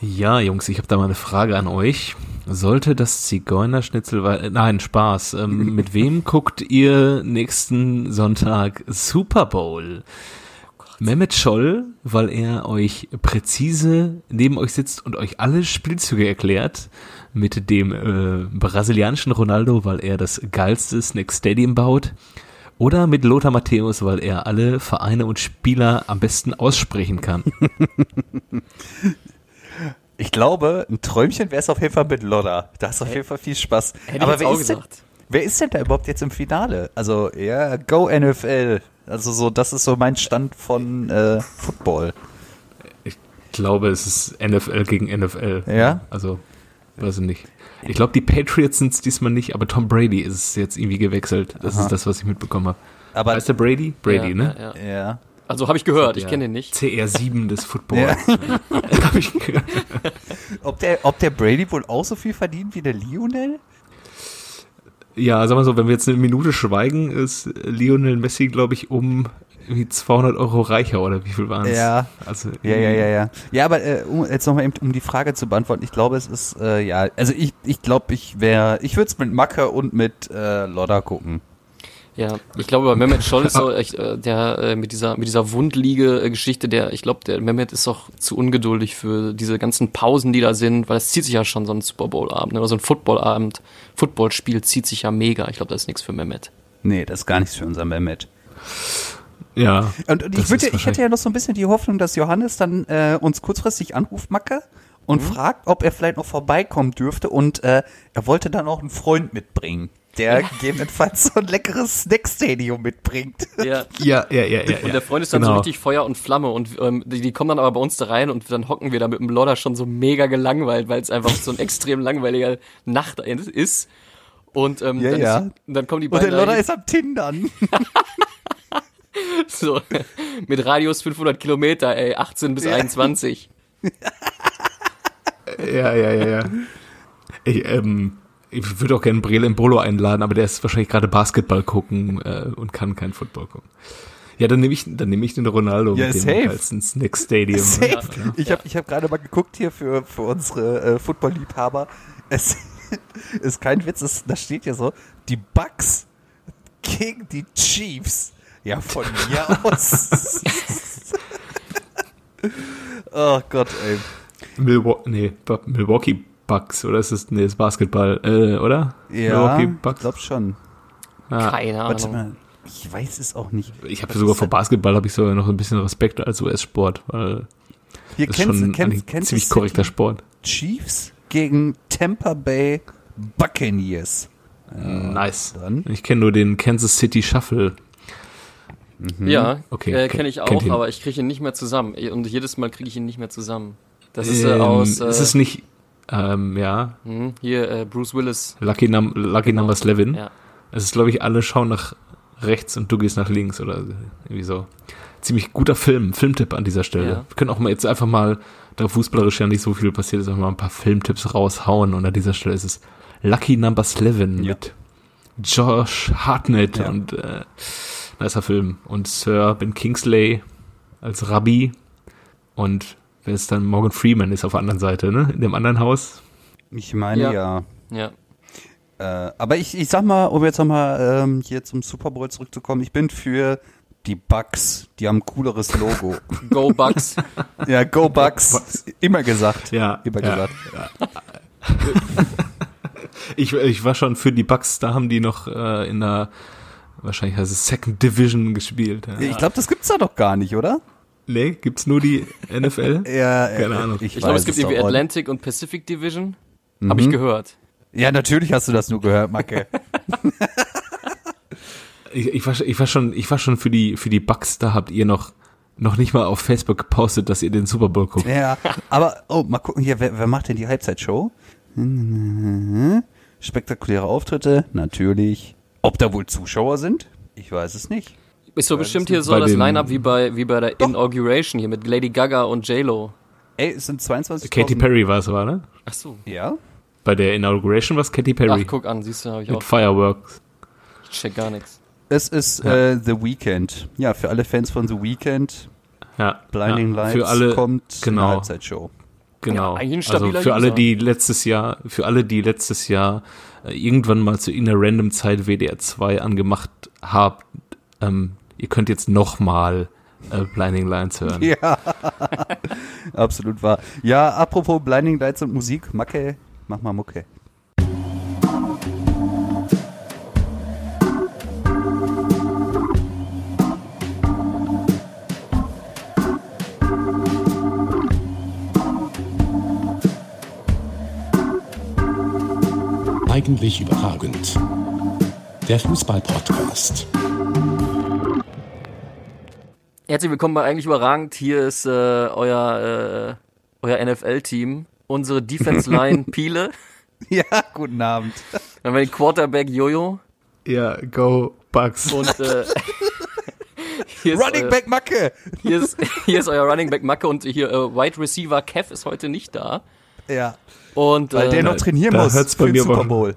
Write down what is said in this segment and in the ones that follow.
Ja, Jungs, ich habe da mal eine Frage an euch. Sollte das Zigeunerschnitzel, weil, nein, Spaß. Ähm, mit wem guckt ihr nächsten Sonntag Super Bowl? Mehmet Scholl, weil er euch präzise neben euch sitzt und euch alle Spielzüge erklärt. Mit dem äh, brasilianischen Ronaldo, weil er das geilste Snack Stadium baut. Oder mit Lothar Matthäus, weil er alle Vereine und Spieler am besten aussprechen kann. Ich glaube, ein Träumchen wäre es auf jeden Fall mit Lodder. Da hast du auf jeden Fall viel Spaß. Hätte ich Aber jetzt wer auch ist, denn, wer ist denn da überhaupt jetzt im Finale? Also, ja, Go NFL. Also so, das ist so mein Stand von äh, Football. Ich glaube, es ist NFL gegen NFL. Ja? Also, weiß ich nicht. Ich glaube, die Patriots sind es diesmal nicht, aber Tom Brady ist es jetzt irgendwie gewechselt. Das Aha. ist das, was ich mitbekommen habe. Aber Heißt der Brady? Brady, ja, ne? Ja, ja. Also habe ich gehört, ich kenne den nicht. CR7 des Football. Ja. Hab ich gehört. Ob der, ob der Brady wohl auch so viel verdient wie der Lionel? ja, sag mal so, wenn wir jetzt eine Minute schweigen, ist Lionel Messi, glaube ich, um irgendwie 200 Euro reicher oder wie viel waren es? Ja. Also, Ja, ja, ja, ja. Ja, aber äh, um, jetzt nochmal eben, um die Frage zu beantworten, ich glaube, es ist, äh, ja, also ich, ich glaube, ich wäre, ich würde es mit Macke und mit äh, Lodder gucken. Ja, ich glaube, bei Mehmet Scholl ist so, echt, äh, der äh, mit dieser mit dieser Wundliege-Geschichte, der, ich glaube, der Mehmet ist auch zu ungeduldig für diese ganzen Pausen, die da sind, weil es zieht sich ja schon so ein Super Bowl-Abend ne, oder so ein Football-Abend, Footballspiel zieht sich ja mega. Ich glaube, das ist nichts für Mehmet. Nee, das ist gar nichts für unser Mehmet. Ja. Und, und ich, würde, ich hätte ja noch so ein bisschen die Hoffnung, dass Johannes dann äh, uns kurzfristig anruft, Macke, und fragt, ob er vielleicht noch vorbeikommen dürfte. Und äh, er wollte dann auch einen Freund mitbringen, der gegebenenfalls so ein leckeres Snackstadium mitbringt. Ja. Ja, ja, ja, ja. Und der Freund ist dann genau. so richtig Feuer und Flamme und ähm, die, die kommen dann aber bei uns da rein und dann hocken wir da mit dem Lodder schon so mega gelangweilt, weil es einfach so ein extrem langweiliger Nacht ist. Und ähm, Ja, dann, ja. Ist, dann kommen die Und beiden der Lodder ist am Tindern. so mit Radius 500 Kilometer, ey, 18 bis 21. Ja, ja, ja, ja. Ich, ähm, ich würde auch gerne Brele Bolo einladen, aber der ist wahrscheinlich gerade Basketball gucken äh, und kann kein Football gucken. Ja, dann nehme ich, dann nehme ich den Ronaldo Ja, mit dem safe. geilsten Snack Stadium. Safe. Ja. Ich habe ich hab gerade mal geguckt hier für, für unsere äh, Football-Liebhaber. Es ist kein Witz, es, da steht ja so, die Bucks gegen die Chiefs. Ja, von mir aus. oh Gott, ey. Milwaukee, nee, Milwaukee Bucks, oder ist es, nee, ist Basketball, äh, oder? Ja, Milwaukee ich Bucks. glaube schon. Ja. Keine Warte Ahnung. mal, ich weiß es auch nicht. Ich habe sogar ist vor Basketball habe ich sogar noch ein bisschen Respekt als US-Sport, weil Hier das ist kennst, schon du- kennst, ein kennst ziemlich korrekter Sport. Chiefs gegen Tampa Bay Buccaneers. nice. dann. Ich kenne nur den Kansas City Shuffle. Ja, Okay, äh, ke- kenne ich auch, aber ich kriege ihn nicht mehr zusammen. Und jedes Mal kriege ich ihn nicht mehr zusammen. Das ist ähm, äh, aus äh, ist es nicht, ähm, ja, hm, hier äh, Bruce Willis. Lucky, Num Lucky Genau. Number 11. Ja. Es ist, glaube ich, alle schauen nach rechts und du gehst nach links oder irgendwie so. Ziemlich guter Film, Filmtipp an dieser Stelle. Ja. Wir können auch mal jetzt einfach mal, da fußballerisch ja nicht so viel passiert ist, einfach mal ein paar Filmtipps raushauen und an dieser Stelle ist es Lucky Number 11 Ja. mit Josh Hartnett Ja. und äh, nicer Film. Und Sir Ben Kingsley als Rabbi und wer ist dann? Morgan Freeman ist auf der anderen Seite, ne? In dem anderen Haus. Ich meine Ja. ja. Ja. Äh, aber ich, ich sag mal, um jetzt nochmal ähm, hier zum Super Bowl zurückzukommen, ich bin für die Bucks. Die haben ein cooleres Logo. Go Bucks. ja, Go Bucks. Immer gesagt. Ja. Immer ja. gesagt. Ich, ich war schon für die Bucks, da haben die noch äh, in der, wahrscheinlich heißt es Second Division gespielt. Ja. Ich glaube, das gibt's da doch gar nicht, oder? Nee, gibt's nur die NFL? Ja, Keine Ahnung. Ich glaube, es gibt irgendwie. Atlantic und Pacific Division. Mhm. Habe ich gehört. Ja, natürlich hast du das nur gehört, Macke. Ich, ich, war, ich war schon, ich war schon für die, für die Bucks, da habt ihr noch, noch nicht mal auf Facebook gepostet, dass ihr den Super Bowl guckt. ja, aber, oh, mal gucken hier, wer, wer macht denn die Halbzeitshow? Spektakuläre Auftritte, natürlich. Ob da wohl Zuschauer sind? Ich weiß es nicht. Ist so bestimmt es hier so Bei das Line-Up wie bei, wie bei der Inauguration hier mit Lady Gaga und J-Lo. Ey, es sind 22 Katy Perry war es, war, ne? Ach so. Ja? Bei der Inauguration war es Katy Ach, Perry. guck an, siehst du, habe ich mit auch. Fireworks. Ich check gar nichts. Es ist Ja. äh, The Weeknd. Ja, für alle Fans von The Weeknd, Ja. Blinding ja. Lights Für alle, kommt genau. eine Halbzeitshow. Genau. Ja, also für alle, User. die letztes Jahr, für alle, die letztes Jahr äh, irgendwann mal zu irgendeiner random Zeit WDR 2 angemacht habt, ähm, ihr könnt jetzt nochmal äh, Blinding Lines hören. Ja, absolut wahr. Ja, apropos Blinding Lights und Musik, Macke, mach mal Mucke. Eigentlich überragend. Der Fußball-Podcast. Herzlich willkommen bei Eigentlich Überragend. Hier ist äh, euer, äh, euer NFL-Team. Unsere Defense-Line Piele. Ja, guten Abend. Dann haben wir den Quarterback Jojo. Ja, go Bugs. Und äh, hier, ist, Running äh, Back Macke. hier, ist, hier ist euer Running Back Macke und hier äh, Wide Receiver Kev ist heute nicht da. Ja, Und weil äh, der noch trainieren da muss hört's bei mir Super Bowl.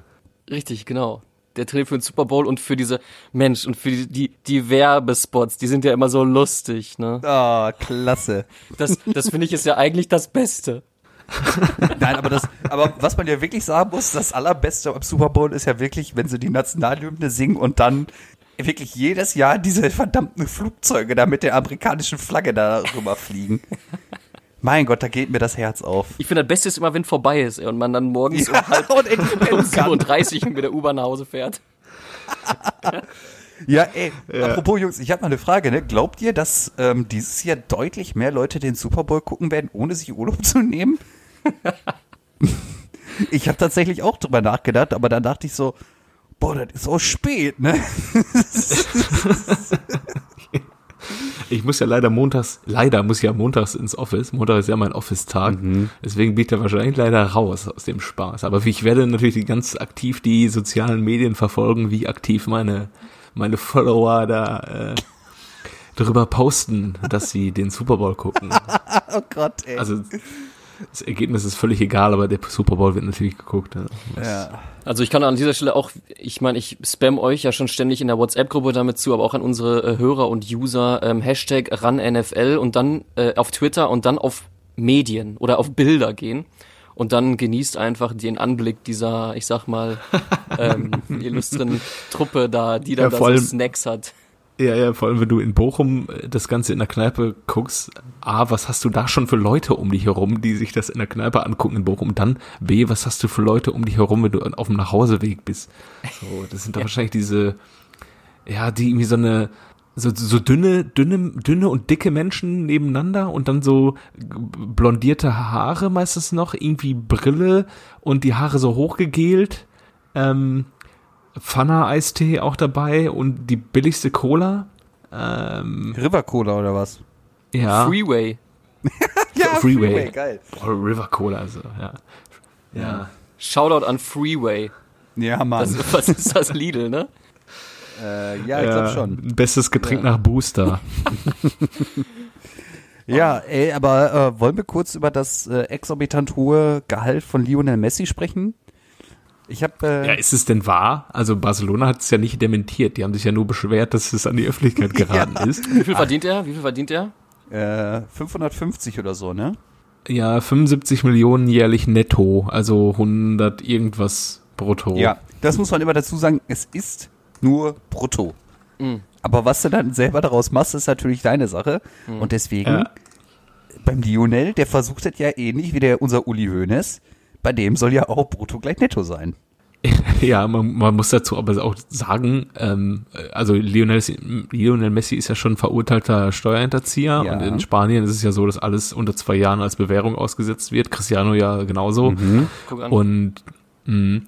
Richtig, genau. Der trainiert für den Super Bowl und für diese Mensch und für die, die, die Werbespots, die sind ja immer so lustig, ne? Ah, klasse. Das, das finde ich ist ja eigentlich das Beste. Nein, aber das, aber was man ja wirklich sagen muss, das allerbeste am Super Bowl ist ja wirklich, wenn sie die Nationalhymne singen und dann wirklich jedes Jahr diese verdammten Flugzeuge da mit der amerikanischen Flagge da rüber fliegen. Mein Gott, da geht mir das Herz auf. Ich finde, das Beste ist immer, wenn vorbei ist ey, und man dann morgens um halb und endlich um pennen kann. 37 mit der U-Bahn nach Hause fährt. Ja, ey, apropos Jungs, ich habe mal eine Frage, ne? Glaubt ihr, dass ähm, dieses Jahr deutlich mehr Leute den Super Bowl gucken werden, ohne sich Urlaub zu nehmen? ich habe tatsächlich auch drüber nachgedacht, aber dann dachte ich so, boah, das ist so spät, ne? Ich muss ja leider montags, leider muss ich ja montags ins Office. Montag ist ja mein Office-Tag. Deswegen bin ich da wahrscheinlich leider raus aus dem Spaß. Aber ich werde natürlich ganz aktiv die sozialen Medien verfolgen, wie aktiv meine, meine Follower da äh, darüber posten, dass sie den Super Bowl gucken. Oh Gott, ey. Also das Ergebnis ist völlig egal, aber der Super Bowl wird natürlich geguckt. Ja. ja. Also ich kann an dieser Stelle auch, ich meine, ich spam euch ja schon ständig in der WhatsApp-Gruppe damit zu, aber auch an unsere äh, Hörer und User ähm, Hashtag RunNFL und dann äh, auf Twitter und dann auf Medien oder auf Bilder gehen. Und dann genießt einfach den Anblick dieser, ich sag mal, ähm, illustren Truppe da, die da, Ja, da so Snacks hat. Ja, ja, vor allem, wenn du in Bochum äh, das Ganze in der Kneipe guckst, A, was hast du da schon für Leute um dich herum, die sich das in der Kneipe angucken in Bochum? Dann, B, was hast du für Leute um dich herum, wenn du auf dem Nachhauseweg bist? So, das sind da wahrscheinlich diese, ja, die irgendwie so eine, so, so dünne, dünne, dünne und dicke Menschen nebeneinander und dann so blondierte Haare meistens noch, irgendwie Brille und die Haare so hochgegelt. Ähm, Pfanner-Eistee auch dabei und die billigste Cola. Ähm, River Cola oder was? ja. Freeway. Ja, Freeway. geil. Oh, River Cola, also, ja. Ja. Shoutout an Freeway. Ja, Mann. Was, was ist das Lidl, ne? äh, ja, ich glaube schon. Bestes Getränk nach Booster. Ja, ey, aber äh, wollen wir kurz über das äh, exorbitant hohe Gehalt von Lionel Messi sprechen? Ich habe äh, Ja, ist es denn wahr? Also Barcelona hat es ja nicht dementiert. Die haben sich ja nur beschwert, dass es an die Öffentlichkeit geraten ist. Wie viel verdient er? Wie viel verdient er? äh, 550 oder so, ne? Ja, 75 Millionen jährlich netto, also 100 irgendwas brutto. Ja, das muss man immer dazu sagen, es ist nur brutto. Mhm. Aber was du dann selber daraus machst, ist natürlich deine Sache. Und deswegen, Ja. beim Lionel, der versucht das ja ähnlich wie der unser Uli Hoeneß, bei dem soll ja auch brutto gleich netto sein. Ja, man, man muss dazu aber auch sagen, ähm, also Lionel, Lionel Messi ist ja schon verurteilter Steuerhinterzieher Ja. und in Spanien ist es ja so, dass alles unter zwei Jahren als Bewährung ausgesetzt wird. Cristiano ja genauso. An. Und, mh,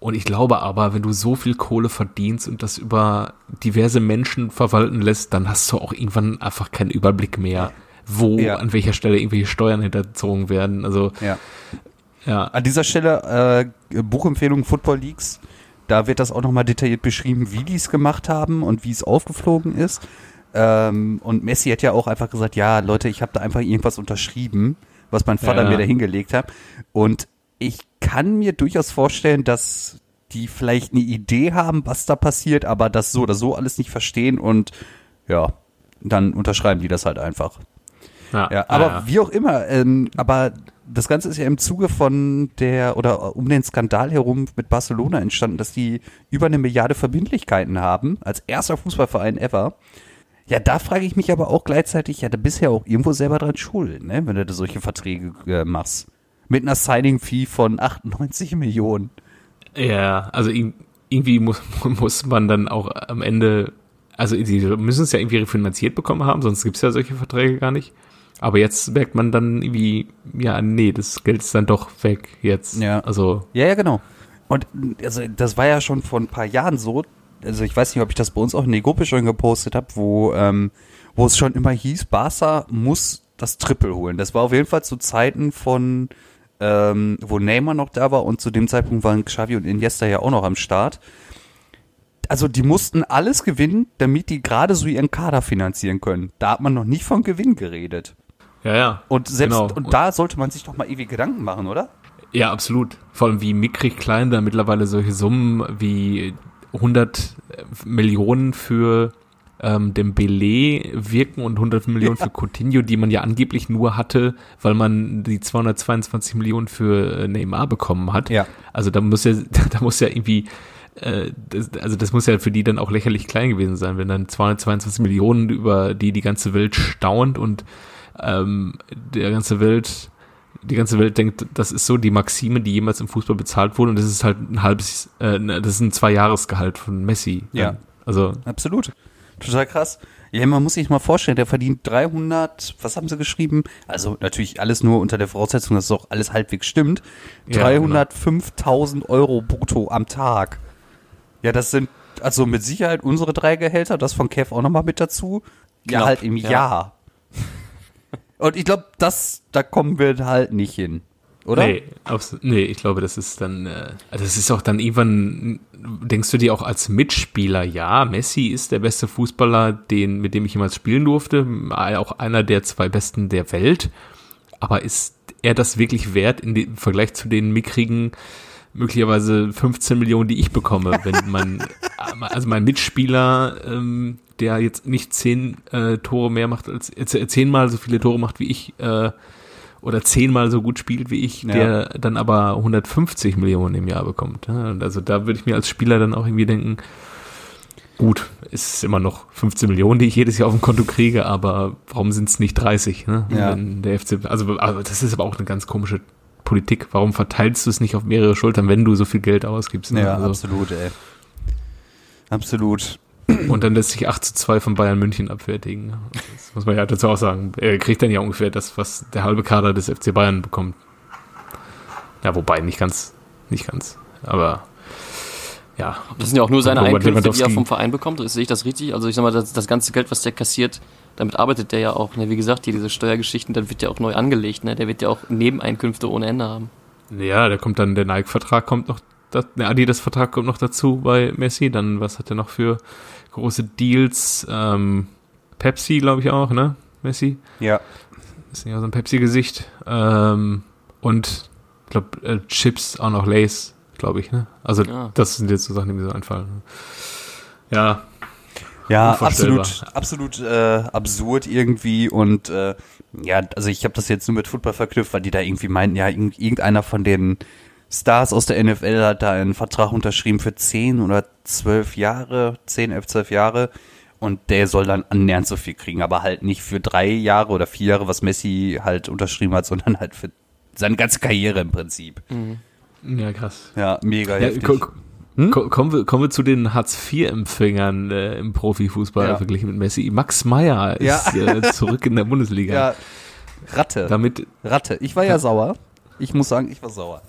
und ich glaube aber, wenn du so viel Kohle verdienst und das über diverse Menschen verwalten lässt, dann hast du auch irgendwann einfach keinen Überblick mehr, wo, Ja. an welcher Stelle irgendwelche Steuern hinterzogen werden. Also, Ja. Ja. An dieser Stelle äh, Buchempfehlung Football Leagues. Da wird das auch nochmal detailliert beschrieben, wie die es gemacht haben und wie es aufgeflogen ist. Ähm, und Messi hat ja auch einfach gesagt, ja, Leute, ich habe da einfach irgendwas unterschrieben, was mein Vater Ja. mir da hingelegt hat. Und ich kann mir durchaus vorstellen, dass die vielleicht eine Idee haben, was da passiert, aber das so oder so alles nicht verstehen und ja, dann unterschreiben die das halt einfach. Ja, aber ja. wie auch immer, ähm, aber das Ganze ist ja im Zuge von der oder um den Skandal herum mit Barcelona entstanden, dass die über eine Milliarde Verbindlichkeiten haben, als erster Fußballverein ever. Ja, da frage ich mich aber auch gleichzeitig, ja, da bist ja auch irgendwo selber dran schuld, ne, wenn du da solche Verträge äh, machst. Mit einer Signing-Fee von 98 Millionen. Ja, also irgendwie muss, muss man dann auch am Ende, also sie müssen es ja irgendwie refinanziert bekommen haben, sonst gibt es ja solche Verträge gar nicht. Aber jetzt merkt man dann irgendwie, ja, nee, das Geld ist dann doch weg jetzt. Ja. Also. Ja, ja, genau. Und also das war ja schon vor ein paar Jahren so. Also ich weiß nicht, ob ich das bei uns auch in die Gruppe schon gepostet habe, wo, ähm, wo es schon immer hieß, Barca muss das Triple holen. Das war auf jeden Fall zu Zeiten von, ähm, wo Neymar noch da war und zu dem Zeitpunkt waren Xavi und Iniesta ja auch noch am Start. Also die mussten alles gewinnen, damit die gerade so ihren Kader finanzieren können. Da hat man noch nicht von Gewinn geredet. Ja, ja. Und selbst genau. und da sollte man sich doch mal ewig Gedanken machen, oder? Ja, absolut. Vor allem wie mickrig klein da mittlerweile solche Summen wie 100 Millionen für ähm, Dembele wirken und 100 Millionen ja. für Coutinho, die man ja angeblich nur hatte, weil man die 222 Millionen für äh, Neymar bekommen hat. Ja. Also da muss ja, da muss ja irgendwie äh, das, also das muss ja für die dann auch lächerlich klein gewesen sein, wenn dann 222 Millionen über die die ganze Welt staunt und ähm, der ganze Welt, die ganze Welt denkt, das ist so die Maxime, die jemals im Fußball bezahlt wurde und das ist halt ein halbes, äh, ne, das ist ein Zweijahresgehalt von Messi. Ja. Also. Absolut. Total krass. Ja, man muss sich mal vorstellen, der verdient 300, was haben sie geschrieben? Also natürlich alles nur unter der Voraussetzung, dass es auch alles halbwegs stimmt. 305.000 genau. Euro brutto am Tag. Ja, das sind also mit Sicherheit unsere drei Gehälter, das von Kev auch nochmal mit dazu. Ja, Knapp, halt im ja. Und ich glaube, das, da kommen wir halt nicht hin. Oder? Nee, aufs, nee, ich glaube, das ist dann, äh, das ist auch dann irgendwann, denkst du dir auch als Mitspieler, ja, Messi ist der beste Fußballer, den, mit dem ich jemals spielen durfte, auch einer der zwei besten der Welt. Aber ist er das wirklich wert in im Vergleich zu den mickrigen, möglicherweise 15 Millionen, die ich bekomme, wenn man, also mein Mitspieler ähm, der jetzt nicht zehn äh, Tore mehr macht, als äh, zehnmal so viele Tore macht wie ich, äh, oder zehnmal so gut spielt wie ich, ja. der dann aber 150 Millionen im Jahr bekommt. Ja? Und also da würde ich mir als Spieler dann auch irgendwie denken, gut, ist immer noch 15 Millionen, die ich jedes Jahr auf dem Konto kriege, aber warum sind es nicht 30? Ne? Ja. Wenn der FC, also, also das ist aber auch eine ganz komische Politik. Warum verteilst du es nicht auf mehrere Schultern, wenn du so viel Geld ausgibst? Ne? Ja, also, absolut, ey. Absolut. Und dann lässt sich 8 zu 2 von Bayern München abfertigen. Das muss man ja dazu auch sagen. Er kriegt dann ja ungefähr das, was der halbe Kader des FC Bayern bekommt. Ja, wobei nicht ganz, nicht ganz. Aber ja. Das sind ja auch nur seine Einkünfte, die er vom Verein bekommt. Sehe ich das richtig? Also ich sag mal, das, das ganze Geld, was der kassiert, damit arbeitet der ja auch. Ne? Wie gesagt, hier diese Steuergeschichten, dann wird ja auch neu angelegt. Ne? Der wird ja auch Nebeneinkünfte ohne Ende haben. Ja, der kommt dann, der Nike-Vertrag kommt noch, der Adidas-Vertrag kommt noch dazu bei Messi. Dann, was hat er noch für große Deals. Ähm, Pepsi, glaube ich auch, ne? Messi. Ja. Ist ja so ein Pepsi-Gesicht. Ähm, und ich glaube, äh, Chips auch noch Lace, glaube ich, ne? Also ja. das sind jetzt so Sachen, die mir so einfallen. Ja. Ja, absolut, absolut äh, absurd irgendwie und äh, ja, also ich habe das jetzt nur mit Football verknüpft, weil die da irgendwie meinten, ja, irgendeiner von den Stars aus der NFL hat da einen Vertrag unterschrieben für 10 oder 12 Jahre, 10, 11, 12 Jahre. Und der soll dann annähernd so viel kriegen, aber halt nicht für drei Jahre oder vier Jahre, was Messi halt unterschrieben hat, sondern halt für seine ganze Karriere im Prinzip. Mhm. Ja, krass. Ja, mega ja, heftig. Hm? Kommen, wir, kommen wir zu den Hartz-IV-Empfängern äh, im Profifußball ja. verglichen mit Messi. Max Meyer ist ja. äh, zurück in der Bundesliga. Ja. Ratte. Damit, Ratte. Ich war ja, ja sauer. Ich muss sagen, ich war sauer.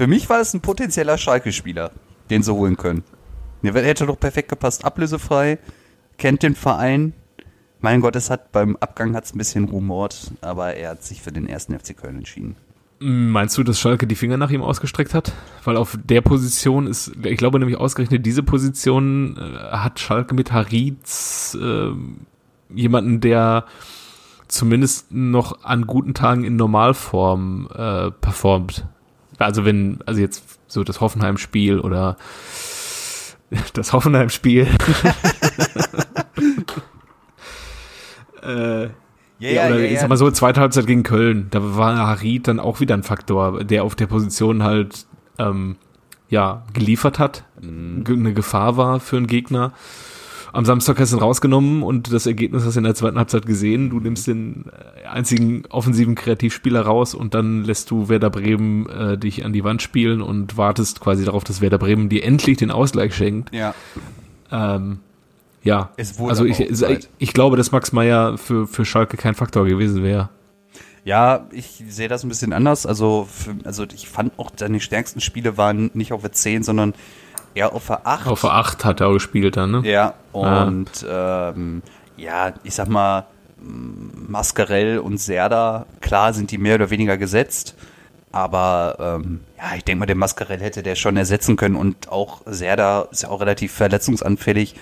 Für mich war es ein potenzieller Schalke-Spieler, den sie holen können. Der hätte doch perfekt gepasst, ablösefrei, kennt den Verein. Mein Gott, es hat beim Abgang hat es ein bisschen rumort, aber er hat sich für den ersten FC Köln entschieden. Meinst du, dass Schalke die Finger nach ihm ausgestreckt hat? Weil auf der Position ist, ich glaube nämlich ausgerechnet diese Position äh, hat Schalke mit Haritz äh, jemanden, der zumindest noch an guten Tagen in Normalform äh, performt. Also wenn, also jetzt so das Hoffenheim-Spiel oder das Hoffenheim-Spiel. äh, Ja, oder ich sag mal so, zweite Halbzeit gegen Köln, da war Harid dann auch wieder ein Faktor, der auf der Position halt ähm, ja geliefert hat, Mhm. eine Gefahr war für einen Gegner. Am Samstag hast du ihn rausgenommen und das Ergebnis hast du in der zweiten Halbzeit gesehen. Du nimmst den äh, einzigen offensiven Kreativspieler raus und dann lässt du Werder Bremen äh, dich an die Wand spielen und wartest quasi darauf, dass Werder Bremen dir endlich den Ausgleich schenkt. Ja. Ähm, ja, also ich, ich, ich glaube, dass Max Meyer für, für Schalke kein Faktor gewesen wäre. Ja, ich sehe das ein bisschen anders. Also, für, also ich fand auch, seine stärksten Spiele waren nicht auf der 10, sondern eher auf der 8. Auf der 8 hat er auch gespielt dann, ne? Ja, und ähm, ja, ich sag mal, Mascarell und Serda, klar sind die mehr oder weniger gesetzt, aber ähm, ja, ich denke mal, den Mascarell hätte der schon ersetzen können und auch Serda ist ja auch relativ verletzungsanfällig.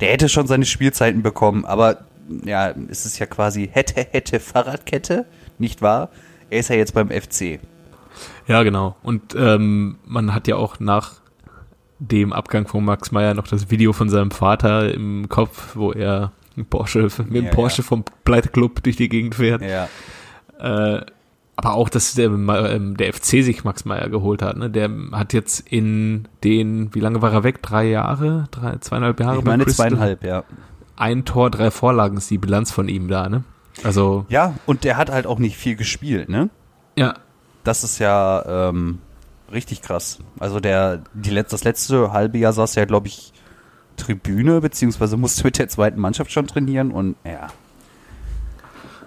Der hätte schon seine Spielzeiten bekommen, aber ja, es ist ja quasi hätte, hätte Fahrradkette, nicht wahr? Er ist ja jetzt beim FC. Ja, genau. Und ähm, man hat ja auch nach dem Abgang von Max Meyer noch das Video von seinem Vater im Kopf, wo er Porsche, mit dem Ja, Porsche ja. vom Pleiteclub durch die Gegend fährt. Ja. Äh, aber auch, dass der, ähm, der FC sich Max Meyer geholt hat. Ne? Der hat jetzt in den, wie lange war er weg? Drei Jahre? Drei, zweieinhalb Jahre? Ich meine zweieinhalb, ja. Ein Tor, drei Vorlagen ist die Bilanz von ihm da. Ne? Also, Ja, und der hat halt auch nicht viel gespielt, ne? ja, Das ist ja ähm, richtig krass. Also der, die letz, das letzte halbe Jahr saß ja, glaube ich, Tribüne, beziehungsweise musste mit der zweiten Mannschaft schon trainieren und ja.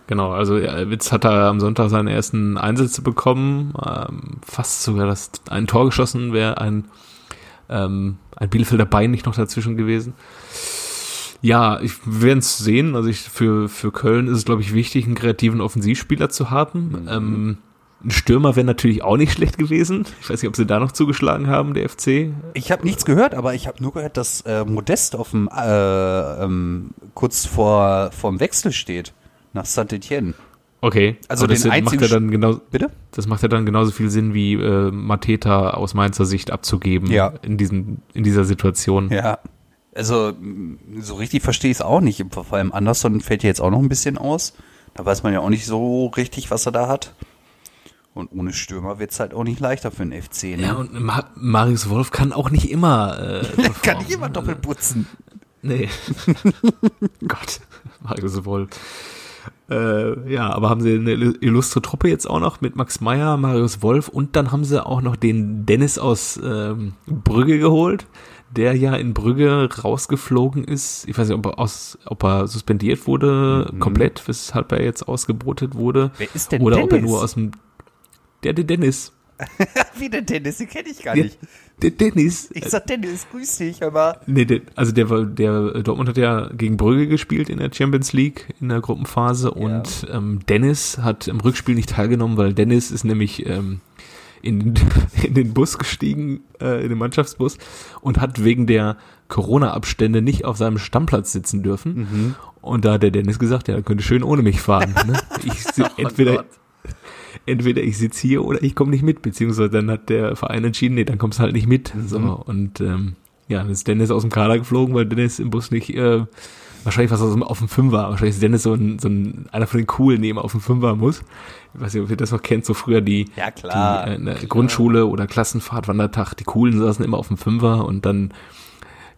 Genau, also ja, Witz hat er am Sonntag seine ersten Einsätze bekommen, ähm, fast sogar das ein Tor geschossen, wäre ein, ähm, ein Bielefelder Bein nicht noch dazwischen gewesen. Ja, ich werden es sehen. Also ich, für, für Köln ist es, glaube ich, wichtig, einen kreativen Offensivspieler zu haben. Ähm, ein Stürmer wäre natürlich auch nicht schlecht gewesen. Ich weiß nicht, ob sie da noch zugeschlagen haben, der FC. Ich habe nichts gehört, aber ich habe nur gehört, dass äh, Modest auf dem äh, ähm, kurz vor vorm Wechsel steht nach Saint-Etienne. Okay, Also aber das macht er dann genau, Bitte? Das macht ja dann genauso viel Sinn, wie äh, Mateta aus Mainzer Sicht abzugeben Ja. in, diesem, in dieser Situation. Ja. Also m, so richtig verstehe ich es auch nicht. Vor allem Anderson fällt ja jetzt auch noch ein bisschen aus. Da weiß man ja auch nicht so richtig, was er da hat. Und ohne Stürmer wird es halt auch nicht leichter für den FC. Ne? Ja, und Ma Marius Wolf kann auch nicht immer. Äh, Kann nicht immer doppelt putzen. Nee. Gott, Marius Wolf. Äh, ja, aber haben sie eine illustre Truppe jetzt auch noch mit Max Meyer, Marius Wolf und dann haben sie auch noch den Dennis aus ähm, Brügge geholt, der ja in Brügge rausgeflogen ist. Ich weiß nicht, ob er, aus, ob er suspendiert wurde, komplett, weshalb er jetzt ausgebotet wurde. Wer ist denn Oder ob er Dennis? nur aus dem. Der, der Dennis. Wie der Dennis, den kenne ich gar Der, nicht. der Dennis. Ich sag Dennis, grüß dich, aber. Nee, der, also der war, der Dortmund hat ja gegen Brügge gespielt in der Champions League in der Gruppenphase und ähm, Dennis hat im Rückspiel nicht teilgenommen, weil Dennis ist nämlich ähm, in, den, in den Bus gestiegen, äh, in den Mannschaftsbus und hat wegen der Corona-Abstände nicht auf seinem Stammplatz sitzen dürfen. Und da hat der Dennis gesagt, ja, er könnte schön ohne mich fahren. Ne? Ich, si- entweder, Gott. Entweder ich sitze hier oder ich komme nicht mit, beziehungsweise dann hat der Verein entschieden, nee, dann kommst du halt nicht mit. So, und ähm, ja, dann ist Dennis aus dem Kader geflogen, weil Dennis im Bus nicht, äh, wahrscheinlich was aus dem, auf dem Fünfer, wahrscheinlich ist Dennis so ein, so ein einer von den coolen, die immer auf dem Fünfer muss. Ich weiß nicht, ob ihr das noch kennt, so früher die, Ja, klar, die äh, der Grundschule oder Klassenfahrt, Wandertag, die coolen saßen immer auf dem Fünfer und dann,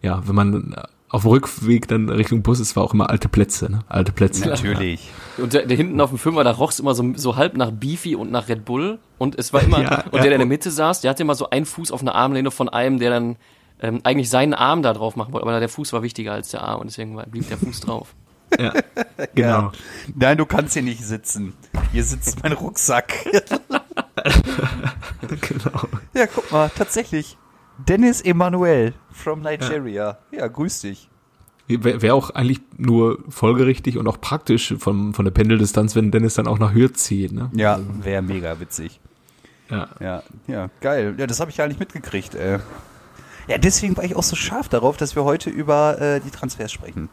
ja, wenn man auf dem Rückweg dann Richtung Bus ist, war auch immer alte Plätze, ne? Alte Plätze. Natürlich. Und der, der hinten auf dem Fünfer, da roch's immer so, so halb nach Beefy und nach Red Bull. Und es war immer, Ja, und ja. der, der in der Mitte saß, der hatte immer so einen Fuß auf einer Armlehne von einem, der dann ähm, eigentlich seinen Arm da drauf machen wollte. Aber der Fuß war wichtiger als der Arm und deswegen blieb der Fuß drauf. Ja, genau. Ja. Nein, du kannst hier nicht sitzen. Hier sitzt mein Rucksack. genau. ja, guck mal, tatsächlich. Dennis Emanuel from Nigeria. Ja, grüß dich. Wäre wär auch eigentlich nur folgerichtig und auch praktisch von, von der Pendeldistanz, wenn Dennis dann auch nach Hürth zieht, ne? Ja, wäre mega witzig. Ja. Ja, ja, geil. Ja, das habe ich ja nicht mitgekriegt, ey. Ja, deswegen war ich auch so scharf darauf, dass wir heute über äh, die Transfers sprechen.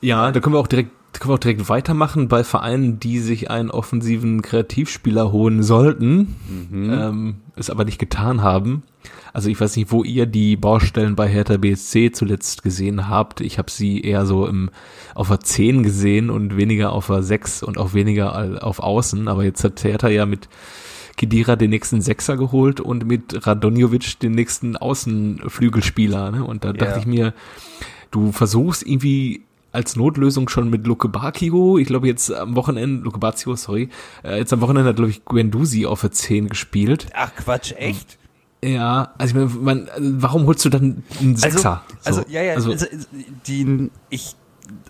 Ja, da können wir auch direkt, können wir auch direkt weitermachen bei Vereinen, die sich einen offensiven Kreativspieler holen sollten, ähm, es aber nicht getan haben. Also ich weiß nicht, wo ihr die Baustellen bei Hertha BSC zuletzt gesehen habt. Ich habe sie eher so im auf der 10 gesehen und weniger auf der 6 und auch weniger auf Außen. Aber jetzt hat Hertha ja mit Kedira den nächsten Sechser geholt und mit Radonjovic den nächsten Außenflügelspieler. Ne? Und da Ja. dachte ich mir, du versuchst irgendwie als Notlösung schon mit Luke Bakio, ich glaube jetzt am Wochenende, Luke Bazio, sorry, äh, jetzt am Wochenende hat glaube ich Guendouzi auf der 10 gespielt. Ach Quatsch, echt? Ja, also ich meine, man, also warum holst du dann einen Sechser? Also, So. also ja, ja, also, also, die, ich,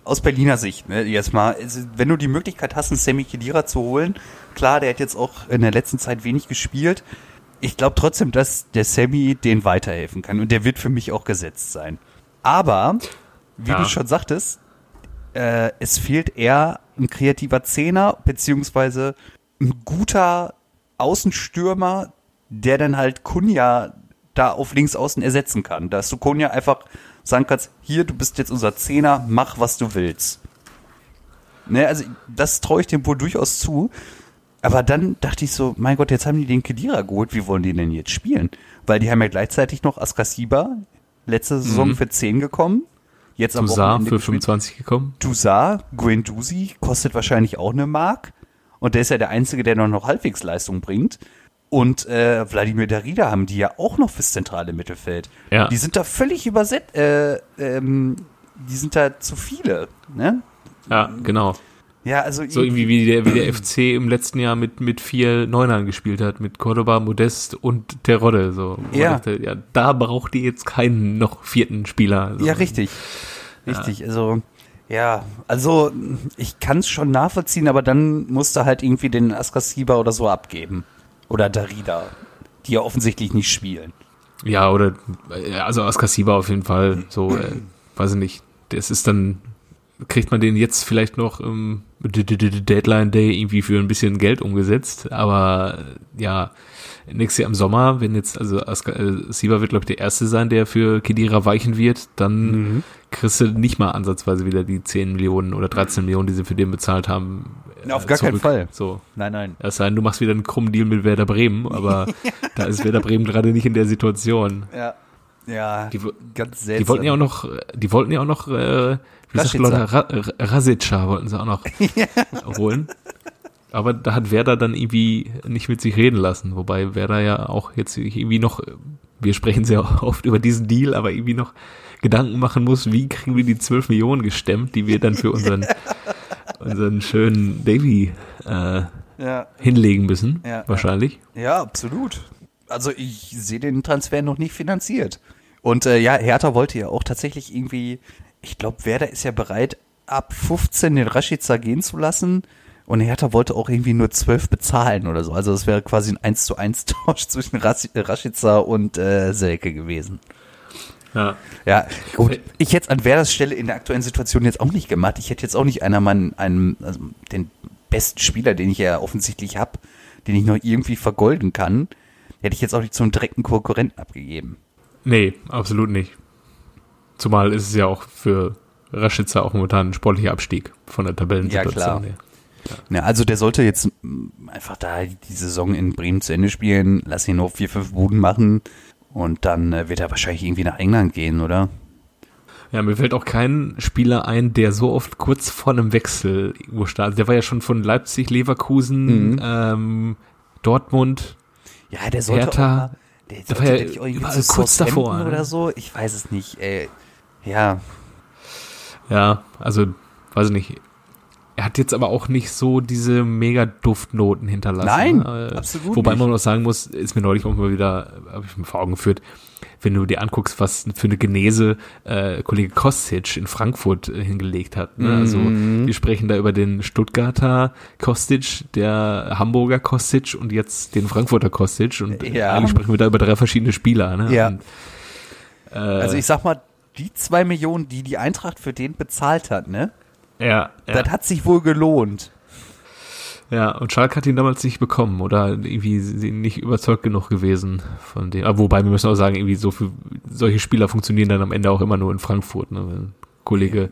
aus Berliner Sicht, ne, jetzt mal, also, wenn du die Möglichkeit hast, einen Sammy Khedira zu holen, klar, der hat jetzt auch in der letzten Zeit wenig gespielt. Ich glaube trotzdem, dass der Sammy den weiterhelfen kann und der wird für mich auch gesetzt sein. Aber, wie Ja. du schon sagtest, äh, es fehlt eher ein kreativer Zehner, beziehungsweise ein guter Außenstürmer, der dann halt Kunja da auf links außen ersetzen kann. Dass du Kunja einfach sagen kannst, hier, du bist jetzt unser Zehner, mach, was du willst. Ne, also das traue ich dem wohl durchaus zu. Aber dann dachte ich so, mein Gott, jetzt haben die den Kedira geholt, wie wollen die denn jetzt spielen? Weil die haben ja gleichzeitig noch Askasiba, letzte Saison für 10 gekommen. Jetzt am Wochenende für gespielt. 25 gekommen. Toussaint, Guendouzi kostet wahrscheinlich auch eine Mark. Und der ist ja der Einzige, der noch, noch halbwegs Leistung bringt. Und äh, Wladimir Darida haben die ja auch noch fürs zentrale Mittelfeld. Ja. Die sind da völlig übersetzt. Äh, ähm, die sind da zu viele. Ne? Ja, genau. Ja, also So irgendwie wie der, wie der FC im letzten Jahr mit, mit vier Neunern gespielt hat, mit Cordoba, Modest und Terodde. So. Ja. Dachte, ja, da braucht ihr jetzt keinen noch vierten Spieler. So. Ja, richtig. Richtig, also ja, also ich kann es schon nachvollziehen, aber dann musst du halt irgendwie den Askasiba oder so abgeben. Oder Darida, die ja offensichtlich nicht spielen. Ja, oder, äh, also Askasiba auf jeden Fall, so, äh, weiß ich nicht. Das ist dann, kriegt man den jetzt vielleicht noch im Deadline Day irgendwie für ein bisschen Geld umgesetzt, aber äh, ja, nächstes Jahr im Sommer, wenn jetzt, also Askasiba wird, glaube ich, der Erste sein, der für Kedira weichen wird, dann kriegst du nicht mal ansatzweise wieder die 10 Millionen oder 13 Millionen, die sie für den bezahlt haben. Äh, Auf gar keinen Fall. So. Nein, nein. Es sei denn, du machst wieder einen krummen Deal mit Werder Bremen, aber da ist Werder Bremen gerade nicht in der Situation. Ja. Ja, Die, ganz seltsam. die wollten ja auch noch, die wollten ja auch noch, äh, wie sagt. Leute, Ra Ra- Rasica wollten sie auch noch holen. Aber da hat Werder dann irgendwie nicht mit sich reden lassen, wobei Werder ja auch jetzt irgendwie noch, wir sprechen sehr oft über diesen Deal, aber irgendwie noch Gedanken machen muss, wie kriegen wir die 12 Millionen gestemmt, die wir dann für unseren, unseren schönen Davy äh, ja. hinlegen müssen, Ja, wahrscheinlich. ja, absolut. Also ich sehe den Transfer noch nicht finanziert. Und äh, ja, Hertha wollte ja auch tatsächlich irgendwie, ich glaube, Werder ist ja bereit, ab 15 den Rashica gehen zu lassen. Und Hertha wollte auch irgendwie nur 12 bezahlen oder so. Also es wäre quasi ein 1 zu 1 Tausch zwischen Ras- Rashica und äh, Selke gewesen. Ja. Ja, gut. Ich hätte an Werders Stelle in der aktuellen Situation jetzt auch nicht gemacht. Ich hätte jetzt auch nicht einer meinen, einen, also den besten Spieler, den ich ja offensichtlich habe, den ich noch irgendwie vergolden kann, hätte ich jetzt auch nicht zum direkten Konkurrenten abgegeben. Nee, absolut nicht. Zumal ist es ja auch für Raschitzer auch momentan ein sportlicher Abstieg von der Tabellensituation Ja, klar. her. Ja, also der sollte jetzt mm, einfach da die Saison in Bremen zu Ende spielen, lass ihn noch vier, fünf Buden machen und dann äh, wird er wahrscheinlich irgendwie nach England gehen, oder? Ja, mir fällt auch kein Spieler ein, der so oft kurz vor einem Wechsel irgendwo startet. Der war ja schon von Leipzig, Leverkusen, Mhm. ähm, Dortmund. Ja, der sollte Hertha, mal, der sollte, war ja überall kurz davor, ne? oder so. Ich weiß es nicht, ey. Ja, Ja, also, weiß ich nicht. Er hat jetzt aber auch nicht so diese mega Duftnoten hinterlassen. Nein, ne? Äh, absolut Wobei nicht. man auch sagen muss, ist mir neulich auch mal wieder, habe ich mir vor Augen geführt, wenn du dir anguckst, was für eine Genese äh, Kollege Kostic in Frankfurt äh, hingelegt hat. Ne? Also Mhm. wir sprechen da über den Stuttgarter Kostic, der Hamburger Kostic und jetzt den Frankfurter Kostic und Ja. eigentlich sprechen wir da über drei verschiedene Spieler. Ne? Ja. Und, äh, Also ich sag mal, die zwei Millionen, die die Eintracht für den bezahlt hat, ne? Ja, ja. Das hat sich wohl gelohnt. Ja, und Schalke hat ihn damals nicht bekommen oder irgendwie nicht überzeugt genug gewesen von dem. Aber wobei wir müssen auch sagen, irgendwie so viel, solche Spieler funktionieren dann am Ende auch immer nur in Frankfurt. Ne? Wenn Kollege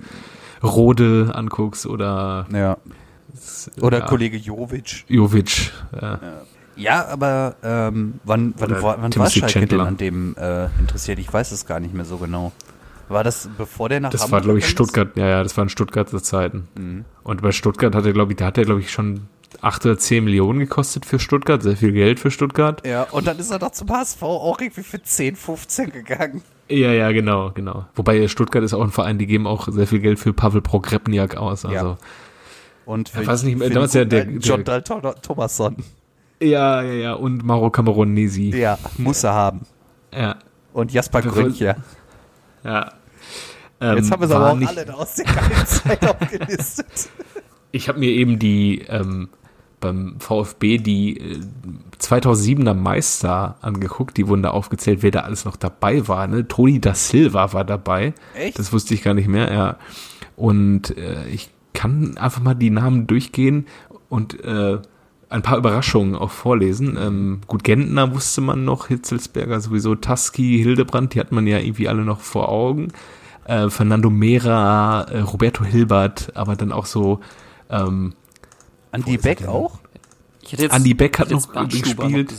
Rode anguckst oder Ja. Oder ja, Kollege Jovic. Jovic. Ja. Ja, aber ähm, wann, wann, war- wann war Schalke denn Chandler. an dem äh, interessiert? Ich weiß es gar nicht mehr so genau. War das bevor der nach Das Hamburg war, glaube ich? Stuttgart. Ja, ja, das waren Stuttgarter Zeiten. Mhm. Und bei Stuttgart hat er, glaube ich, da hat er, glaube ich, schon 8 oder 10 Millionen gekostet für Stuttgart. Sehr viel Geld für Stuttgart. Ja, und dann ist er doch zum HSV auch irgendwie für 10, 15 gegangen. Ja, ja, genau, genau. Wobei Stuttgart ist auch ein Verein, die geben auch sehr viel Geld für Pavel Progrebniak aus. Also. Ja. Und Ich weiß nicht mehr, für damals der- alten der- John Dalton Thomasson. Ja, ja, ja. Und Mauro Cameronesi. Ja, muss er haben. Ja, Und Jasper Grüncher. Ja. Ähm, Jetzt haben wir es aber auch nicht, alle da aus der geilen Zeit aufgelistet. Ich habe mir eben die ähm, beim VfB die äh, 2007er Meister angeguckt. Die wurden da aufgezählt, wer da alles noch dabei war. Ne? Toni da Silva war dabei. Echt? Das wusste ich gar nicht mehr. Ja. Und äh, ich kann einfach mal die Namen durchgehen und äh, ein paar Überraschungen auch vorlesen. Ähm, gut, Gentner wusste man noch, Hitzelsberger sowieso, Taski, Hildebrand, die hat man ja irgendwie alle noch vor Augen. Äh, Fernando Mera, äh, Roberto Hilbert, aber dann auch so ähm, er Beck auch? Andi Beck hat noch gespielt.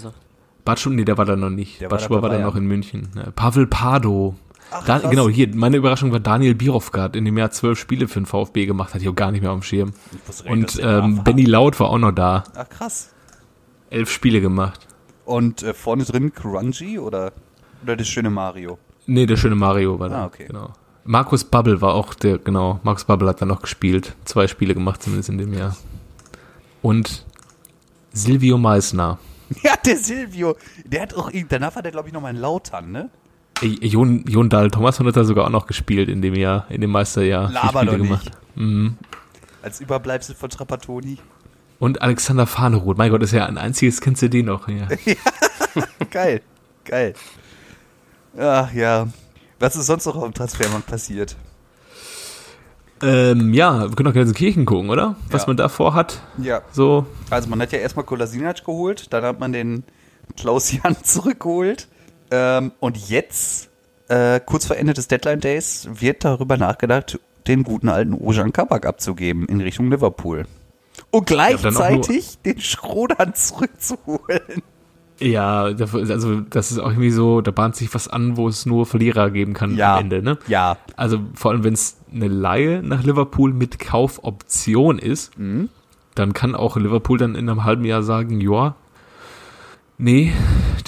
Batschun, nee, der war da noch nicht. Der war da war dann noch in München. Ja, Pavel Pardo. Da, krass. genau, hier, meine Überraschung war Daniel Birovka, in dem Jahr zwölf Spiele für den VfB gemacht, hatte ich auch gar nicht mehr auf dem Schirm. Und da ähm. Benny Laut war auch noch da. Ach, krass. Elf Spiele gemacht. Und äh, vorne drin Grungy oder, oder das schöne Mario? Nee, der schöne Mario war da. Ah, okay. Genau. Markus Bubble war auch der, genau, Markus Bubble hat da noch gespielt. Zwei Spiele gemacht, zumindest in dem Jahr. Und Silvio Meissner. Ja, der Silvio. Der hat auch, danach war der, glaube ich, nochmal in Lautern, ne? Jon, Jon Dahl Thomas hat da sogar auch noch gespielt in dem Jahr, in dem Meisterjahr. Laber Spiele doch nicht. Mhm. Als Überbleibsel von Trapattoni. Und Alexander Fahneroth. Mein Gott, ist ja ein einziges, kennst du den noch? Ja. Geil, geil. Ach ja. Was ist sonst noch auf dem Transfermarkt passiert? ähm, ja, wir können auch Gelsenkirchen gucken, oder? Was Ja. man da vorhat. Ja. So, Also man hat ja erstmal Kolasinac geholt, dann hat man den Klaus Jan zurückgeholt. Ähm, und jetzt, äh, kurz vor Ende des Deadline Days, wird darüber nachgedacht, den guten alten Ojan Kabak abzugeben in Richtung Liverpool. Und gleichzeitig den Schrodern zurückzuholen. ja, also das ist auch irgendwie so, da bahnt sich was an, wo es nur Verlierer geben kann am Ende, ne? Ja. Also vor allem, wenn es eine Laie nach Liverpool mit Kaufoption ist, Mhm. dann kann auch Liverpool dann in einem halben Jahr sagen, ja, nee,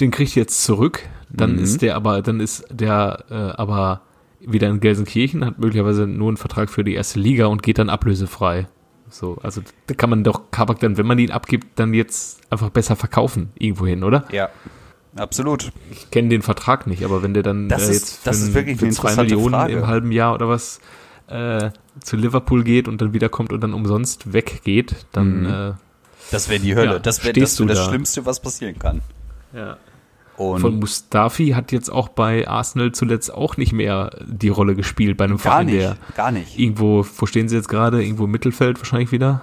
den kriegt jetzt zurück. Dann Mhm. ist der aber, dann ist der äh, aber wieder in Gelsenkirchen, hat möglicherweise nur einen Vertrag für die erste Liga und geht dann ablösefrei. So, also da kann man doch Kabak dann, wenn man ihn abgibt, dann jetzt einfach besser verkaufen irgendwohin, oder? Ja. Absolut. Ich kenne den Vertrag nicht, aber wenn der dann Das äh, ist- jetzt für, das ist wirklich für zwei Millionen Frage. im halben Jahr oder was äh, zu Liverpool geht und dann wiederkommt und dann umsonst weggeht, dann Mhm. äh, Das wäre die Hölle. Ja, das wäre das, wär das da. Schlimmste, was passieren kann. ja. Und Von Mustafi hat jetzt auch bei Arsenal zuletzt auch nicht mehr die Rolle gespielt bei einem gar Verein, nicht. der Gar nicht. irgendwo, wo stehen sie jetzt gerade? Irgendwo im Mittelfeld wahrscheinlich wieder.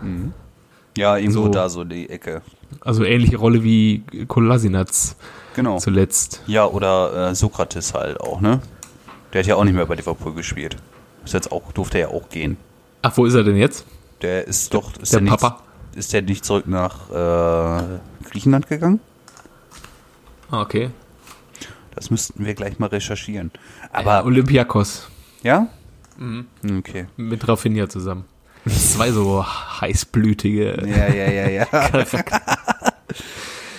Ja, irgendwo so- da so die Ecke. Also ähnliche Rolle wie Kolasinac Genau. zuletzt. Ja, oder äh, Sokrates halt auch, ne? Der hat ja auch nicht mehr bei Liverpool gespielt. Ist jetzt auch, durfte ja auch gehen. Ach, wo ist er denn jetzt? Der ist doch, ist der nicht, Papa? Ist der nicht zurück nach äh, Griechenland gegangen? Ah, okay. Das müssten wir gleich mal recherchieren. Aber Aber, Olympiakos ja? Mhm. Okay. mit Rafinha zusammen. Zwei so heißblütige. Ja, ja, ja, ja.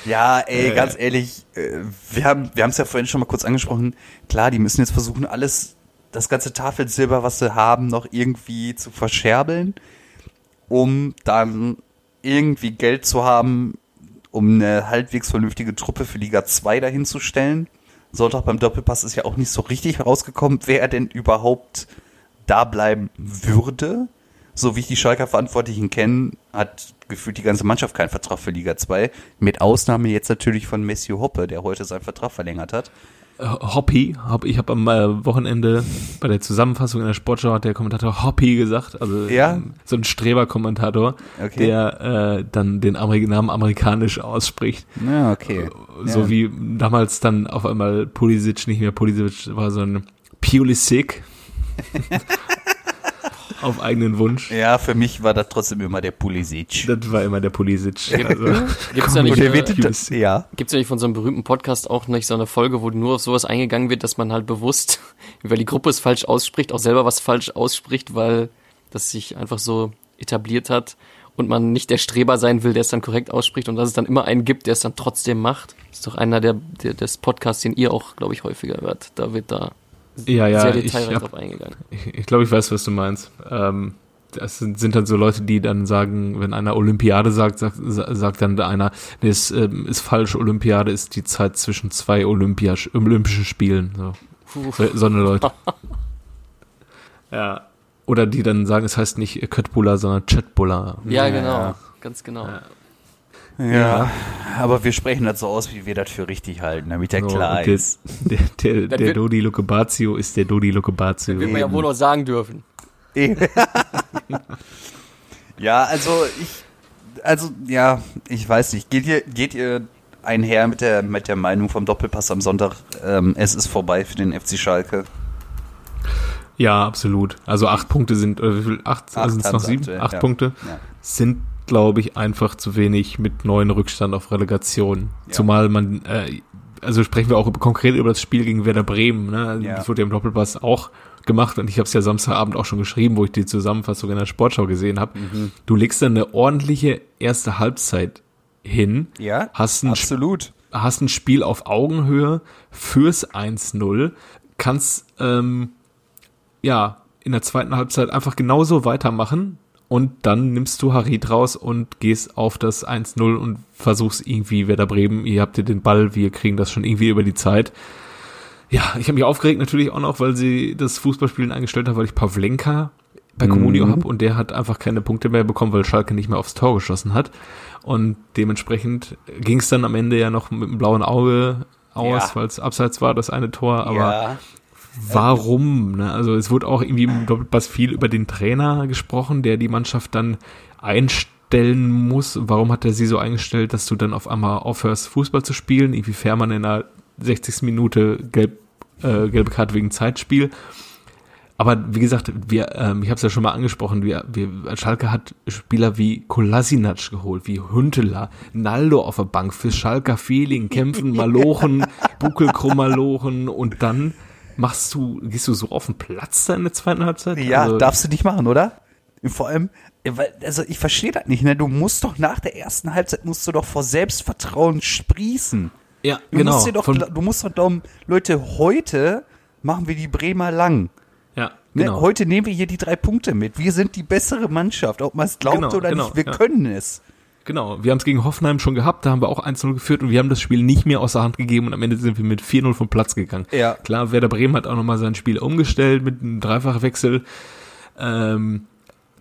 ja, ey, Äh. ganz ehrlich, äh, wir haben wir haben es ja vorhin schon mal kurz angesprochen. Klar, die müssen jetzt versuchen, alles, das ganze Tafelsilber, was sie haben, noch irgendwie zu verscherbeln, um dann irgendwie Geld zu haben, um eine halbwegs vernünftige Truppe für Liga 2 dahin zu stellen. Sonntag beim Doppelpass ist ja auch nicht so richtig herausgekommen, wer denn überhaupt da bleiben würde. So wie ich die Schalker Verantwortlichen kenne, hat gefühlt die ganze Mannschaft keinen Vertrag für Liga 2. Mit Ausnahme jetzt natürlich von Messi Hoppe, der heute seinen Vertrag verlängert hat. Äh, Hoppy, ich habe am äh, Wochenende bei der Zusammenfassung in der Sportschau hat der Kommentator Hoppy gesagt, also Ja? ähm, so ein Streber-Kommentator, Okay. der äh, dann den Ameri Namen amerikanisch ausspricht. Ja, okay. So Ja. wie damals dann auf einmal Pulisic nicht mehr Pulisic war, sondern Pulisic. auf eigenen Wunsch. Ja, für mich war das trotzdem immer der Pulisic. Das war immer der Pulisic. Also, Gibt's ja nicht, Und der äh. Gibt's ja nicht von so einem berühmten Podcast auch nicht so eine Folge, wo nur auf sowas eingegangen wird, dass man halt bewusst, weil die Gruppe es falsch ausspricht, auch selber was falsch ausspricht, weil das sich einfach so etabliert hat und man nicht der Streber sein will, der es dann korrekt ausspricht und dass es dann immer einen gibt, der es dann trotzdem macht. Das ist doch einer der, der des Podcasts, den ihr auch, glaube ich, häufiger hört. Da wird da ja, ja, sehr ich, detailreich drauf eingegangen. ich, ich glaube, ich weiß, was du meinst. Ähm, das sind, sind dann so Leute, die dann sagen, wenn einer Olympiade sagt, sagt, sagt dann einer, nee, ist, ähm, ist falsch, Olympiade ist die Zeit zwischen zwei Olympia, Olympischen Spielen. So. So, so eine Leute. ja. Oder die dann sagen, es heißt nicht Köttbullar, sondern Chatbullar. Ja, Ja. genau. Ganz genau. ja. Aber wir sprechen das so aus, wie wir das für richtig halten, damit der So, klar der, ist. der, der, der wird- Dodi Lukebazio ist der Dodi Lukebazio. Wird man ja wohl noch sagen dürfen. ja, also ich, also ja, ich weiß nicht. Geht ihr, geht ihr einher mit der mit der Meinung vom Doppelpass am Sonntag? Ähm, es ist vorbei für den FC Schalke. Ja, absolut. Also acht Punkte sind, oder wie viel? Acht, also sind es noch sieben? aktuell, Acht ja. Punkte Ja. sind, glaube ich, einfach zu wenig mit neuen Rückstand auf Relegation. Ja. Zumal man, äh, also sprechen wir auch konkret über das Spiel gegen Werder Bremen. Ne? Also Ja. Das wurde ja im Doppelpass auch gemacht und ich habe es ja Samstagabend auch schon geschrieben, wo ich die Zusammenfassung in der Sportschau gesehen habe. Mhm. Du legst dann eine ordentliche erste Halbzeit hin, Ja, hast ein absolut. hast ein Spiel auf Augenhöhe fürs 1-0, kannst ähm, ja in der zweiten Halbzeit einfach genauso weitermachen und dann nimmst du Harit raus und gehst auf das 1-0 und versuchst irgendwie Werder Bremen, ihr habt ihr den Ball, wir kriegen das schon irgendwie über die Zeit. Ja, ich habe mich aufgeregt natürlich auch noch, weil sie das Fußballspielen eingestellt haben, weil ich Pavlenka bei Comunio Mhm. hab und der hat einfach keine Punkte mehr bekommen, weil Schalke nicht mehr aufs Tor geschossen hat. Und dementsprechend ging es dann am Ende ja noch mit dem blauen Auge aus, Ja. weil es abseits war, das eine Tor. Aber ja, warum? Ne? Also es wurde auch irgendwie im Doppelpass viel über den Trainer gesprochen, der die Mannschaft dann einstellen muss. Warum hat er sie so eingestellt, dass du dann auf einmal aufhörst, Fußball zu spielen? Irgendwie Fährmann in der 60. Minute gelb, äh, gelbe Karte wegen Zeitspiel. Aber wie gesagt, wir, ähm, ich habe es ja schon mal angesprochen, wir, wir, Schalke hat Spieler wie Kolasinac geholt, wie Hünteler, Naldo auf der Bank für Schalker Feeling, kämpfen, Malochen, Buckelkrummalochen und dann machst du, gehst du so auf den Platz da in der zweiten Halbzeit? ja Also, darfst du nicht machen, oder? Vor allem, also ich verstehe das nicht, ne? Du musst doch nach der ersten Halbzeit musst du doch vor Selbstvertrauen sprießen. ja, Du genau. musst dir doch, du musst doch glauben, Leute, heute machen wir die Bremer lang. ja, Ne? genau. Heute nehmen wir hier die drei Punkte mit. Wir sind die bessere Mannschaft, ob man es glaubt Genau, oder genau, nicht. Wir ja. können es. Genau, wir haben es gegen Hoffenheim schon gehabt, da haben wir auch 1-0 geführt und wir haben das Spiel nicht mehr außer Hand gegeben und am Ende sind wir mit 4-0 vom Platz gegangen. Ja. Klar, Werder Bremen hat auch nochmal sein Spiel umgestellt mit einem Dreifachwechsel ähm,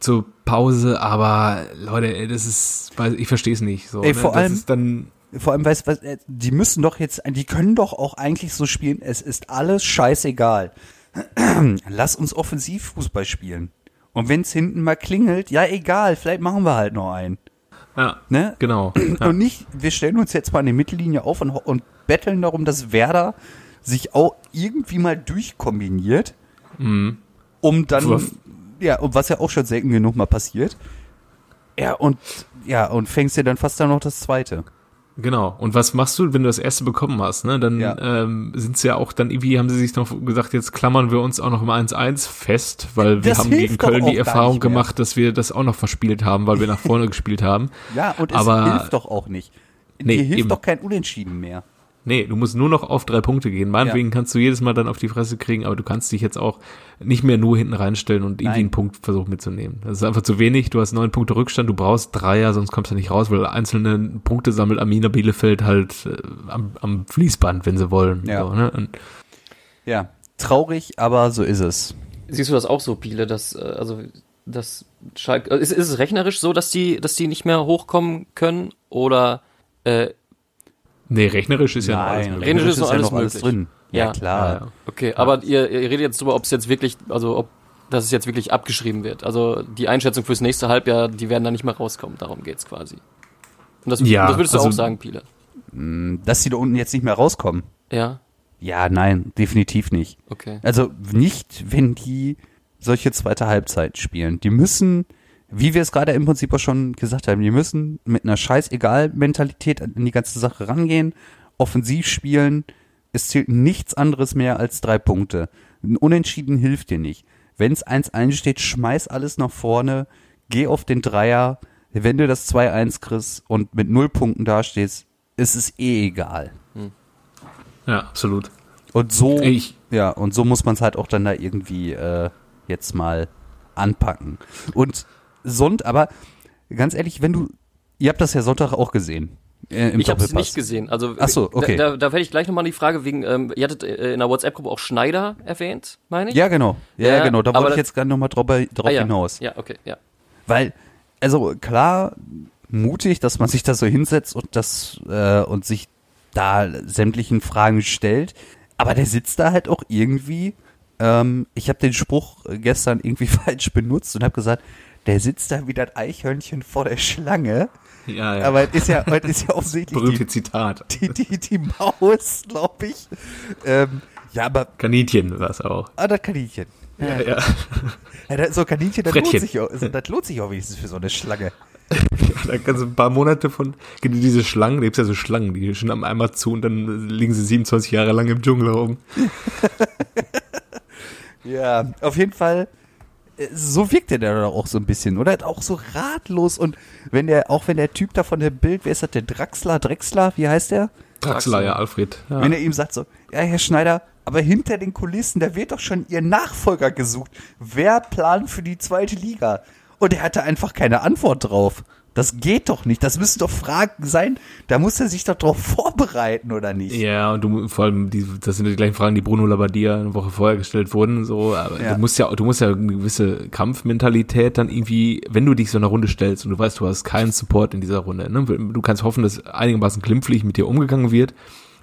zur Pause, aber Leute, ey, das ist, ich verstehe es nicht. So, Ey, ne? vor das allem- ist dann, Vor allem, weißt was, äh, die müssen doch jetzt, die können doch auch eigentlich so spielen, es ist alles scheißegal. Lass uns Offensivfußball spielen. Und wenn es hinten mal klingelt, ja egal, vielleicht machen wir halt noch einen. Ja, Ne? genau. Ja. Und nicht, wir stellen uns jetzt mal in die Mittellinie auf und, und betteln darum, dass Werder sich auch irgendwie mal durchkombiniert, um dann, Was- ja, und was ja auch schon selten genug mal passiert. Ja, und, ja, und fängst dir dann fast dann noch das zweite. Genau. Und was machst du, wenn du das erste bekommen hast? Ne? Dann Ja. ähm, sind sie ja auch dann irgendwie, haben sie sich noch gesagt, jetzt klammern wir uns auch noch im 1-1 fest, weil wir Das haben hilft gegen Köln die Erfahrung gemacht, dass wir das auch noch verspielt haben, weil wir nach vorne gespielt haben. Ja, und es Aber- hilft doch auch nicht. Nee, Dir hilft eben. doch kein Unentschieden mehr. Nee, du musst nur noch auf drei Punkte gehen. Meinetwegen kannst du jedes Mal dann auf die Fresse kriegen, aber du kannst dich jetzt auch nicht mehr nur hinten reinstellen und irgendwie Nein. einen Punkt versuchen mitzunehmen. Das ist einfach zu wenig. Du hast neun Punkte Rückstand, du brauchst Dreier, sonst kommst du nicht raus, weil einzelne Punkte sammelt Amina Bielefeld halt äh, am, am Fließband, wenn sie wollen. Ja. So, ne? und, Ja, traurig, aber so ist es. Siehst du das auch so, Piele, dass, äh, also, dass Schalke, äh, ist, ist es rechnerisch so, dass die, dass die nicht mehr hochkommen können? Oder, äh, nee, rechnerisch ist ja noch alles Nein, möglich. Rechnerisch ist noch ja alles noch alles möglich. drin. Ja, Ja. klar. Ja, ja. okay, aber ihr, ihr redet jetzt darüber, ob es jetzt wirklich, also, ob, dass es jetzt wirklich abgeschrieben wird. Also, die Einschätzung fürs nächste Halbjahr, die werden da nicht mehr rauskommen. Darum geht's quasi. Und das, Ja, das würdest du also- auch sagen, Piele. Dass die da unten jetzt nicht mehr rauskommen. Ja, Ja, nein, definitiv nicht. okay. Also nicht, wenn die solche zweite Halbzeit spielen. Die müssen, wie wir es gerade im Prinzip auch schon gesagt haben, die müssen mit einer Scheißegal-Mentalität an die ganze Sache rangehen, offensiv spielen. Es zählt nichts anderes mehr als drei Punkte. Ein Unentschieden hilft dir nicht. Wenn es 1-1 steht, schmeiß alles nach vorne, geh auf den Dreier. Wenn du das 2-1 kriegst und mit null Punkten dastehst, ist es eh egal. Ja, absolut. Und so, Ich- ja, und so muss man es halt auch dann da irgendwie äh, jetzt mal anpacken. Und Sonntag, aber ganz ehrlich, wenn du, ihr habt das ja Sonntag auch gesehen. Äh, Ich habe es nicht gesehen. Also Ach so, okay. da, da, da werde ich gleich nochmal die Frage wegen, ähm, ihr hattet äh, in der WhatsApp-Gruppe auch Schneider erwähnt, meine ich? Ja, genau. Ja, Ja, genau. Da wollte ich jetzt gerade nochmal drauf, drauf ah, ja. hinaus. Ja, okay, ja. Weil, also klar, mutig, dass man sich da so hinsetzt und das äh, und sich da sämtlichen Fragen stellt. Aber der sitzt da halt auch irgendwie. Ähm, ich habe den Spruch gestern irgendwie falsch benutzt und habe gesagt, der sitzt da wie das Eichhörnchen vor der Schlange. Ja, ja. Aber es ist ja, es ist ja offensichtlich Berühmte die, Zitat. die, die, die Maus, glaube ich. Ähm, ja, aber Kaninchen war es auch. ah, das Kaninchen. Ja, ja. Ja, das, so Kaninchen, das lohnt, sich auch, also, das lohnt sich auch wenigstens für so eine Schlange. Da kannst du ein paar Monate von, diese Schlangen, da gibt's ja so Schlangen, die schnappen einmal zu und dann liegen sie 27 Jahre lang im Dschungel rum. Ja, auf jeden Fall, so wirkt der dann auch so ein bisschen, oder? Auch so ratlos und wenn der, auch wenn der Typ da von der Bild, wer ist das, der Draxler, Drexler, wie heißt der? Draxler, ja, Alfred. Ja. Wenn er ihm sagt so, ja, Herr Schneider, aber hinter den Kulissen, da wird doch schon Ihr Nachfolger gesucht. Wer plant für die zweite Liga? Und er hatte einfach keine Antwort drauf. Das geht doch nicht. Das müssen doch Fragen sein. Da muss er sich doch drauf vorbereiten, oder nicht? Ja, und du vor allem, die, das sind die gleichen Fragen, die Bruno Labbadia eine Woche vorher gestellt wurden. So, aber Ja. du musst ja, du musst ja eine gewisse Kampfmentalität dann irgendwie, wenn du dich so in einer Runde stellst und du weißt, du hast keinen Support in dieser Runde. Ne? Du kannst hoffen, dass einigermaßen glimpflich mit dir umgegangen wird,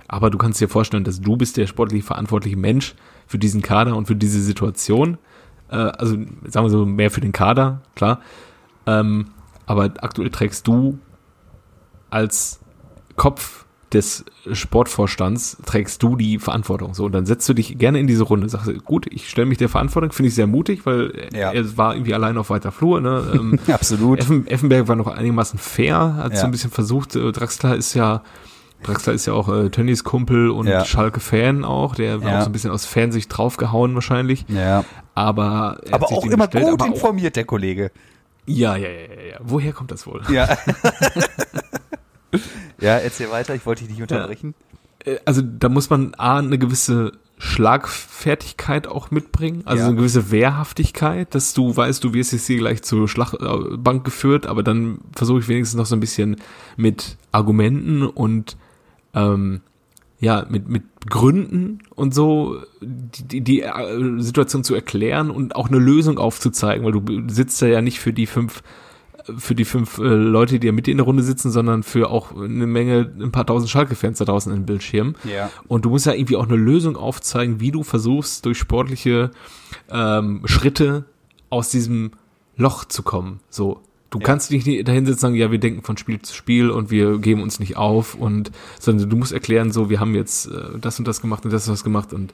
aber du kannst dir vorstellen, dass du bist der sportlich verantwortliche Mensch für diesen Kader und für diese Situation. Äh, also sagen wir so mehr für den Kader, klar. Ähm, aber aktuell trägst du als Kopf des Sportvorstands trägst du die Verantwortung. So, und dann setzt du dich gerne in diese Runde. Sagst, du, gut, ich stelle mich der Verantwortung, finde ich sehr mutig, weil Ja. er war irgendwie allein auf weiter Flur. Ne? Ähm, Absolut. Effen, Effenberg war noch einigermaßen fair, hat Ja. so ein bisschen versucht. Äh, Draxler ist ja, Draxler ist ja auch äh, Tönnies Kumpel und Ja. Schalke-Fan auch. Der war auch so ein bisschen aus Fansicht draufgehauen wahrscheinlich. Ja. Aber, er Aber auch immer gestellt, gut aber auch- informiert, der Kollege. Ja, ja, ja, ja, ja. Woher kommt das wohl? Ja. ja, erzähl weiter, ich wollte dich nicht unterbrechen. Äh, also da muss man A, eine gewisse Schlagfertigkeit auch mitbringen, also Ja. eine gewisse Wehrhaftigkeit, dass du weißt, du wirst jetzt hier gleich zur Schlachtbank geführt, aber dann versuche ich wenigstens noch so ein bisschen mit Argumenten und ähm, ja, mit, mit Gründen und so die, die, äh, Situation zu erklären und auch eine Lösung aufzuzeigen, weil du sitzt da ja nicht für die fünf für die fünf äh, Leute, die ja mit dir in der Runde sitzen, sondern für auch eine Menge, ein paar tausend Schalke-Fans da draußen in den Bildschirm. Ja. Und du musst ja irgendwie auch eine Lösung aufzeigen, wie du versuchst, durch sportliche ähm, Schritte aus diesem Loch zu kommen. So. Du Ja. kannst dich nicht dahin sitzen und sagen, ja, wir denken von Spiel zu Spiel und wir geben uns nicht auf und, sondern du musst erklären, so, wir haben jetzt äh, das und das gemacht und das und das gemacht und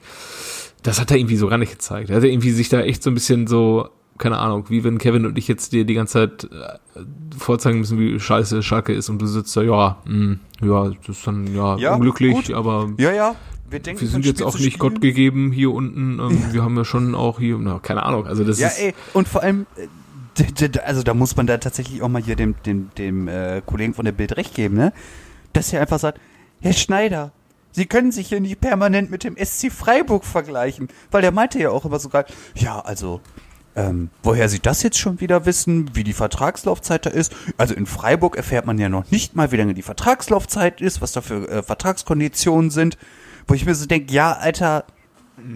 das hat er irgendwie so gar nicht gezeigt. Er hat irgendwie sich da echt so ein bisschen so, keine Ahnung, wie wenn Kevin und ich jetzt dir die ganze Zeit äh, vorzeigen müssen, wie scheiße Schalke ist und du sitzt da, ja, mh, ja, das ist dann ja, Ja, unglücklich, gut. aber Ja, ja. Wir denken wir sind jetzt Spiel auch nicht. Gott gegeben hier unten. Ähm, wir haben ja schon auch hier, na, keine Ahnung. Also das Ja, ist. ey, und vor allem, äh, also da muss man da tatsächlich auch mal hier dem, dem, dem äh, Kollegen von der Bild recht geben, ne? Dass er einfach sagt, Herr Schneider, Sie können sich hier nicht permanent mit dem SC Freiburg vergleichen. Weil der meinte ja auch immer sogar, ja, also, ähm, woher Sie das jetzt schon wieder wissen, wie die Vertragslaufzeit da ist. Also in Freiburg erfährt man ja noch nicht mal, wie lange die Vertragslaufzeit ist, was da für äh, Vertragskonditionen sind. Wo ich mir so denke, ja, Alter,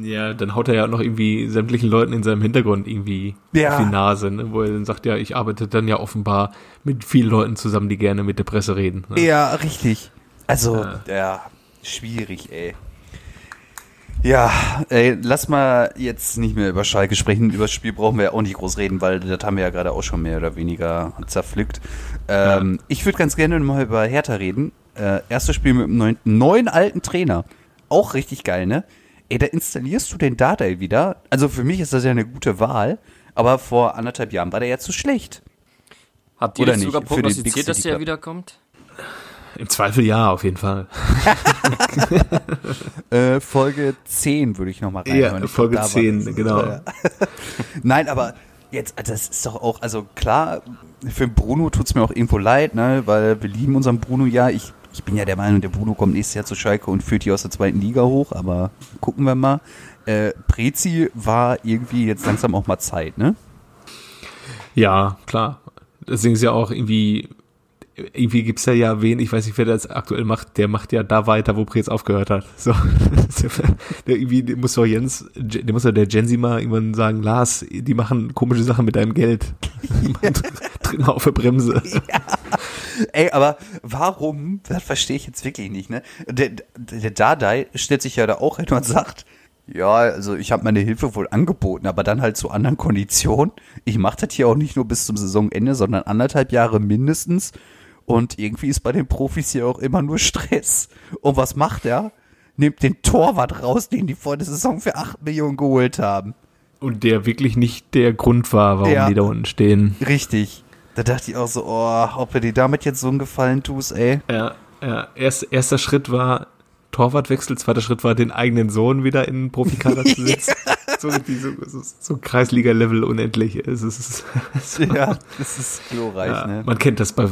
Ja, dann haut er ja noch irgendwie sämtlichen Leuten in seinem Hintergrund irgendwie Ja. auf die Nase, ne? wo er dann sagt, ja, ich arbeite dann ja offenbar mit vielen Leuten zusammen, die gerne mit der Presse reden. Ne? Ja, richtig. Also, Ja. ja, schwierig, ey. Ja, ey, lass mal jetzt nicht mehr über Schalke sprechen. Über das Spiel brauchen wir ja auch nicht groß reden, weil das haben wir ja gerade auch schon mehr oder weniger zerpflückt. Ähm, Ich würde ganz gerne mal über Hertha reden. Äh, erstes Spiel mit einem neuen, neuen alten Trainer. Auch richtig geil, ne? Ey, da installierst du den Dardai wieder. Also für mich ist das ja eine gute Wahl, aber vor anderthalb Jahren war der ja zu schlecht. Habt ihr Oder nicht sogar prognostiziert, dass der wiederkommt? Im Zweifel ja, auf jeden Fall. Äh, Folge 10 würde ich nochmal reinhören. Ja, Folge glaub, da war 10, das. genau. Nein, aber jetzt, das ist doch auch, also klar, für Bruno tut's mir auch irgendwo leid, ne, weil wir lieben unseren Bruno ja. Ich, ich bin ja der Meinung, der Bruno kommt nächstes Jahr zu Schalke und führt die aus der zweiten Liga hoch, aber gucken wir mal. Äh, Prezi war irgendwie jetzt langsam auch mal Zeit, ne? Ja, klar. Deswegen ist ja auch irgendwie, irgendwie gibt's ja ja wen, ich weiß nicht, wer das aktuell macht, der macht ja da weiter, wo Prez aufgehört hat. So. der irgendwie, der muss doch Jens, der muss doch der Jensi mal irgendwann sagen, Lars, die machen komische Sachen mit deinem Geld. Tritt mal auf der Bremse. Ey, aber warum, das verstehe ich jetzt wirklich nicht, ne? Der, der Dardai stellt sich ja da auch hin und sagt, ja, also ich habe meine Hilfe wohl angeboten, aber dann halt zu anderen Konditionen. Ich mache das hier auch nicht nur bis zum Saisonende, sondern anderthalb Jahre mindestens. Und irgendwie ist bei den Profis hier auch immer nur Stress. Und was macht er? Nimmt den Torwart raus, den die vor der Saison für 8 Millionen geholt haben. Und der wirklich nicht der Grund war, warum Ja. die da unten stehen. Richtig. Da dachte ich auch so, oh, ob du dir damit jetzt so einen Gefallen tust, ey. Ja, ja. Erst, erster Schritt war Torwartwechsel, zweiter Schritt war, den eigenen Sohn wieder in den Profikader zu setzen. so, irgendwie so, so, so Kreisliga-Level unendlich. Es ist, es ist Ja, das ist glorreich, ja, ne? Man kennt das bei,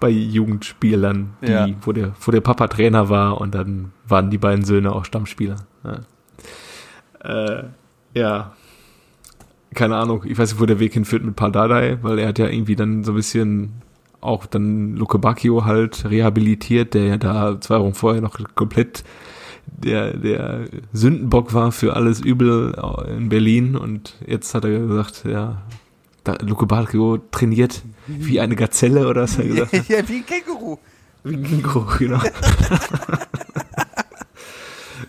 bei Jugendspielern, die, Ja. wo, der, wo der Papa Trainer war und dann waren die beiden Söhne auch Stammspieler. Ja. Äh, ja. Keine Ahnung, ich weiß nicht, wo der Weg hinführt mit Pardadei, weil er hat ja irgendwie dann so ein bisschen auch dann Luke Bacchio halt rehabilitiert, der ja da zwei Wochen vorher noch komplett der, der Sündenbock war für alles Übel in Berlin und jetzt hat er gesagt, ja, da, Luke Bacchio trainiert wie eine Gazelle oder was hat er gesagt? hat? ja, wie ein Känguru. Wie ein Känguru, genau.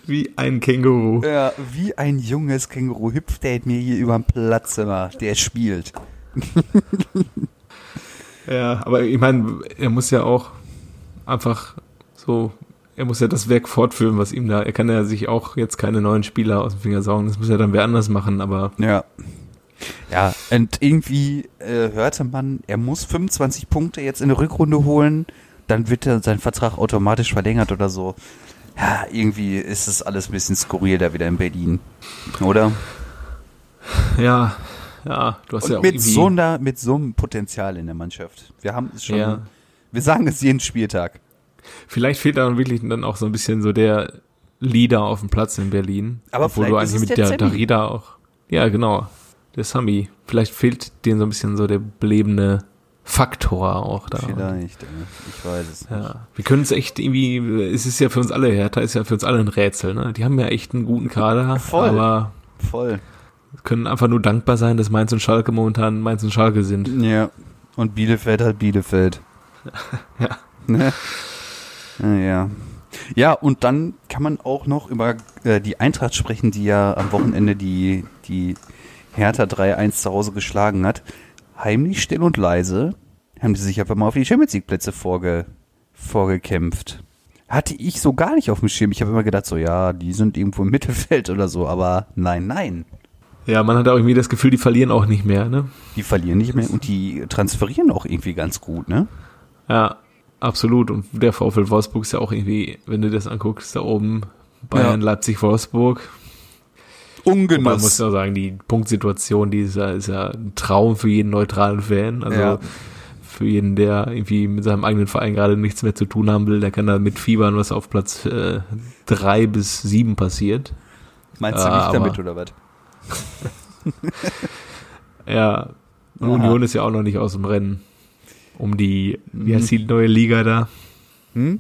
wie ein Känguru. Ja, wie ein junges Känguru hüpft der mir hier über den Platz immer. Der spielt. Ja, aber ich meine, er muss ja auch einfach so, er muss ja das Werk fortführen, was ihm da, er kann ja sich auch jetzt keine neuen Spieler aus dem Finger saugen, das muss er dann wer anders machen, aber Ja. Ja, und irgendwie äh, hörte man, er muss 25 Punkte jetzt in der Rückrunde holen, dann wird er sein Vertrag automatisch verlängert oder so. Ja, irgendwie ist es alles ein bisschen skurril da wieder in Berlin. Oder? ja, ja, du hast Und ja auch mit irgendwie, so, einer, mit so einem Potenzial in der Mannschaft. Wir haben es schon, Ja. wir sagen es jeden Spieltag. vielleicht fehlt dann wirklich dann auch so ein bisschen so der Leader auf dem Platz in Berlin. Aber obwohl du eigentlich mit der der. Darida auch, ja genau, der Sami. Vielleicht fehlt denen so ein bisschen so der belebende Faktor auch da. Vielleicht, äh, ich weiß es nicht. Ja, wir können es echt irgendwie, es ist ja für uns alle, Hertha ist ja für uns alle ein Rätsel, ne? Die haben ja echt einen guten Kader, Voll. aber Voll. können einfach nur dankbar sein, dass Mainz und Schalke momentan Mainz und Schalke sind. Ja. Und Bielefeld hat Bielefeld. Ja. Ne? Ja. Ja, und dann kann man auch noch über äh, die Eintracht sprechen, die ja am Wochenende die, die Hertha 3-1 zu Hause geschlagen hat. Heimlich, still und leise haben die sich einfach mal auf die Champions League Plätze vorge, vorgekämpft. Hatte ich so gar nicht auf dem Schirm. Ich habe immer gedacht, so ja, die sind irgendwo im Mittelfeld oder so, aber nein, nein. Ja, man hat auch irgendwie das Gefühl, die verlieren auch nicht mehr, ne? Die verlieren nicht mehr und die transferieren auch irgendwie ganz gut, ne? Ja, absolut. Und der VfL Wolfsburg ist ja auch irgendwie, wenn du das anguckst, da oben Bayern, Ja. Leipzig, Wolfsburg. Man muss ja sagen, die Punktsituation, die ist ja, ist ja ein Traum für jeden neutralen Fan. Also Ja. für jeden, der irgendwie mit seinem eigenen Verein gerade nichts mehr zu tun haben will, der kann da mit Fiebern, was auf Platz äh, drei bis sieben passiert. Meinst du nicht aber- damit oder was? Ja, und Aha. Union ist ja auch noch nicht aus dem Rennen. Um die, wie heißt die neue Liga da? Hm?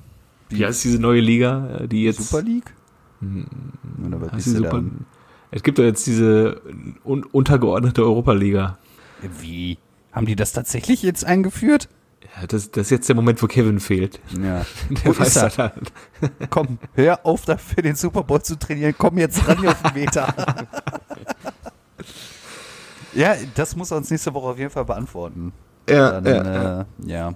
Wie heißt diese neue Liga, äh, die jetzt Super League? Oder was du Super? Es gibt ja jetzt diese un untergeordnete Europa-Liga. Wie? Haben die das tatsächlich jetzt eingeführt? Ja, das, das ist jetzt der Moment, wo Kevin fehlt. Ja. Der Wo ist weiß er? das halt. Komm, hör auf, dafür den Super Bowl zu trainieren. Komm jetzt ran hier auf den Meter. ja, das muss er uns nächste Woche auf jeden Fall beantworten. Ja, Dann, ja, äh, ja.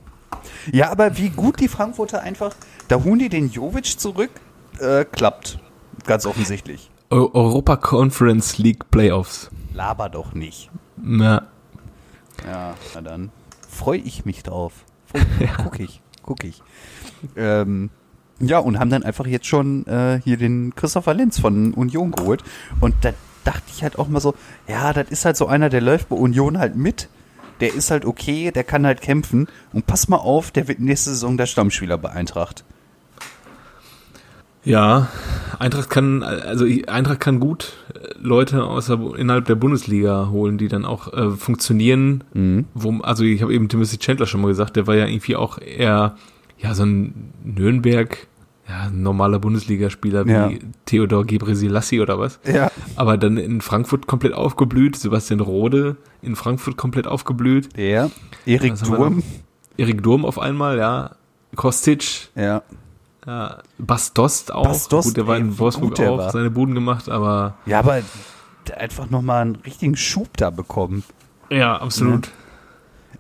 Ja, aber wie gut die Frankfurter einfach, da holen die den Jovic zurück, äh, klappt. Ganz offensichtlich. Eu Europa Conference League Playoffs. Laber doch nicht. Na, Ja, na dann freue ich mich drauf. Freu, Guck ich, guck ich. Ähm, ja, und haben dann einfach jetzt schon äh, hier den Christopher Lenz von Union geholt. Und da dachte ich halt auch mal so, ja, das ist halt so einer, der läuft bei Union halt mit. Der ist halt okay, der kann halt kämpfen. Und pass mal auf, der wird nächste Saison der Stammspieler bei Eintracht. Ja, Eintracht kann, also Eintracht kann gut äh, Leute aus der, innerhalb der Bundesliga holen, die dann auch äh, funktionieren. Wo, also ich habe eben Timothy Chandler schon mal gesagt, der war ja irgendwie auch eher ja so ein Nürnberg, ja ein normaler Bundesligaspieler wie Ja. Theodor Gebrselassie oder was. Ja. Aber dann in Frankfurt komplett aufgeblüht, Sebastian Rode in Frankfurt komplett aufgeblüht, Der, Erik Durm. Erik Durm auf einmal, ja, Kostic, Ja. Ja, Bastost auch. Bas Dost, gut, der war ey, in Wolfsburg auch, war. seine Buden gemacht, aber Ja, aber einfach nochmal einen richtigen Schub da bekommen. ja, absolut.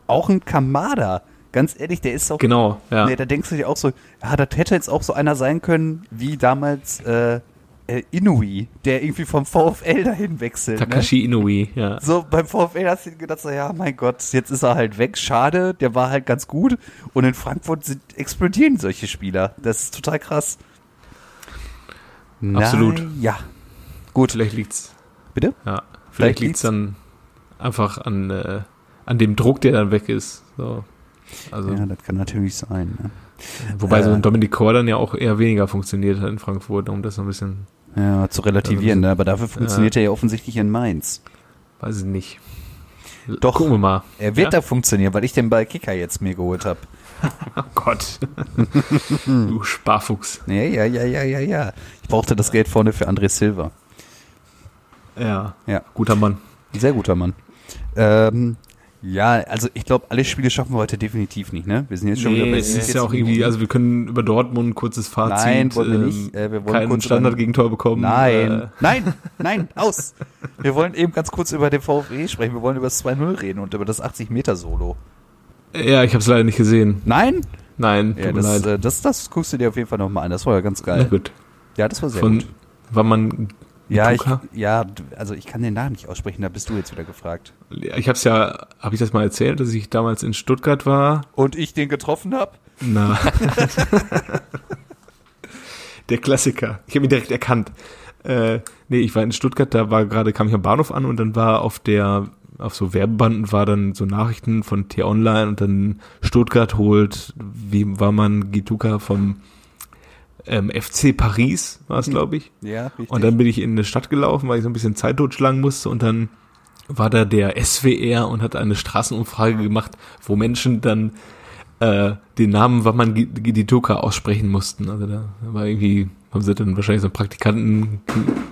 Auch ein Kamada. Ganz ehrlich, der ist auch. Genau, ja. Nee, da denkst du dir auch so, ja, das hätte jetzt auch so einer sein können, wie damals äh, äh, Inui, der irgendwie vom VfL dahin wechselt. Ne? Takashi Inoue, ja. So, beim VfL hast du gedacht, so, ja, mein Gott, jetzt ist er halt weg, schade, der war halt ganz gut. Und in Frankfurt sind, explodieren solche Spieler. Das ist total krass. Absolut. Na, ja. Gut, Vielleicht liegt's, bitte? ja. Vielleicht Vielleicht liegt's- liegt's dann einfach an, äh, an dem Druck, der dann weg ist. So. Also, Ja, das kann natürlich sein. Ne? Wobei so äh, ein Dominik Kor dann ja auch eher weniger funktioniert hat in Frankfurt, um das so ein bisschen, Ja, zu relativieren, ne? aber dafür funktioniert er ja offensichtlich in Mainz. weiß ich nicht. Doch. Gucken wir mal. Er wird ja? da funktionieren, weil ich den bei Kicker jetzt mir geholt habe. Oh Gott. du Sparfuchs. Ja, ja, ja, ja, ja, ja. Ich brauchte das Geld vorne für André Silva. Ja. Ja. Guter Mann. Sehr guter Mann. Ähm, ja, also ich glaube, alle Spiele schaffen wir heute definitiv nicht, ne? Wir sind jetzt schon wieder Nee, bei es ist 47 ja auch irgendwie, also wir können über Dortmund ein kurzes Fazit. Nein, wollen wir ähm, nicht. Äh, wir wollen kein kurz über- Standardgegentor bekommen. Nein, Äh, nein, nein, aus. Wir wollen eben ganz kurz über den VfE sprechen. Wir wollen über das 2-0 reden und über das 80-Meter-Solo. ja, ich habe es leider nicht gesehen. Nein? Nein, Ja, das, äh, das, das guckst du dir auf jeden Fall nochmal an. Das war ja ganz Na geil. gut. Ja, das war sehr Von gut. war man Ja, ich, ja, also ich kann den Namen nicht aussprechen, da bist du jetzt wieder gefragt. ich habe es ja, habe ich das mal erzählt, dass ich damals in Stuttgart war? Und ich den getroffen habe? Na. Der Klassiker. Ich habe ihn direkt erkannt. Äh, nee, ich war in Stuttgart, da war gerade, kam ich am Bahnhof an und dann war auf der, auf so Werbebanden war dann so Nachrichten von T-Online und dann Stuttgart holt, wie war man Gituka vom ähm, FC Paris, war es, glaube ich. Ja, richtig. Und dann bin ich in eine Stadt gelaufen, weil ich so ein bisschen Zeit totschlagen musste und dann war da der SWR und hat eine Straßenumfrage gemacht, wo Menschen dann äh, den Namen Waman Gidituka aussprechen mussten. Also da war irgendwie, haben sie dann wahrscheinlich so einen Praktikanten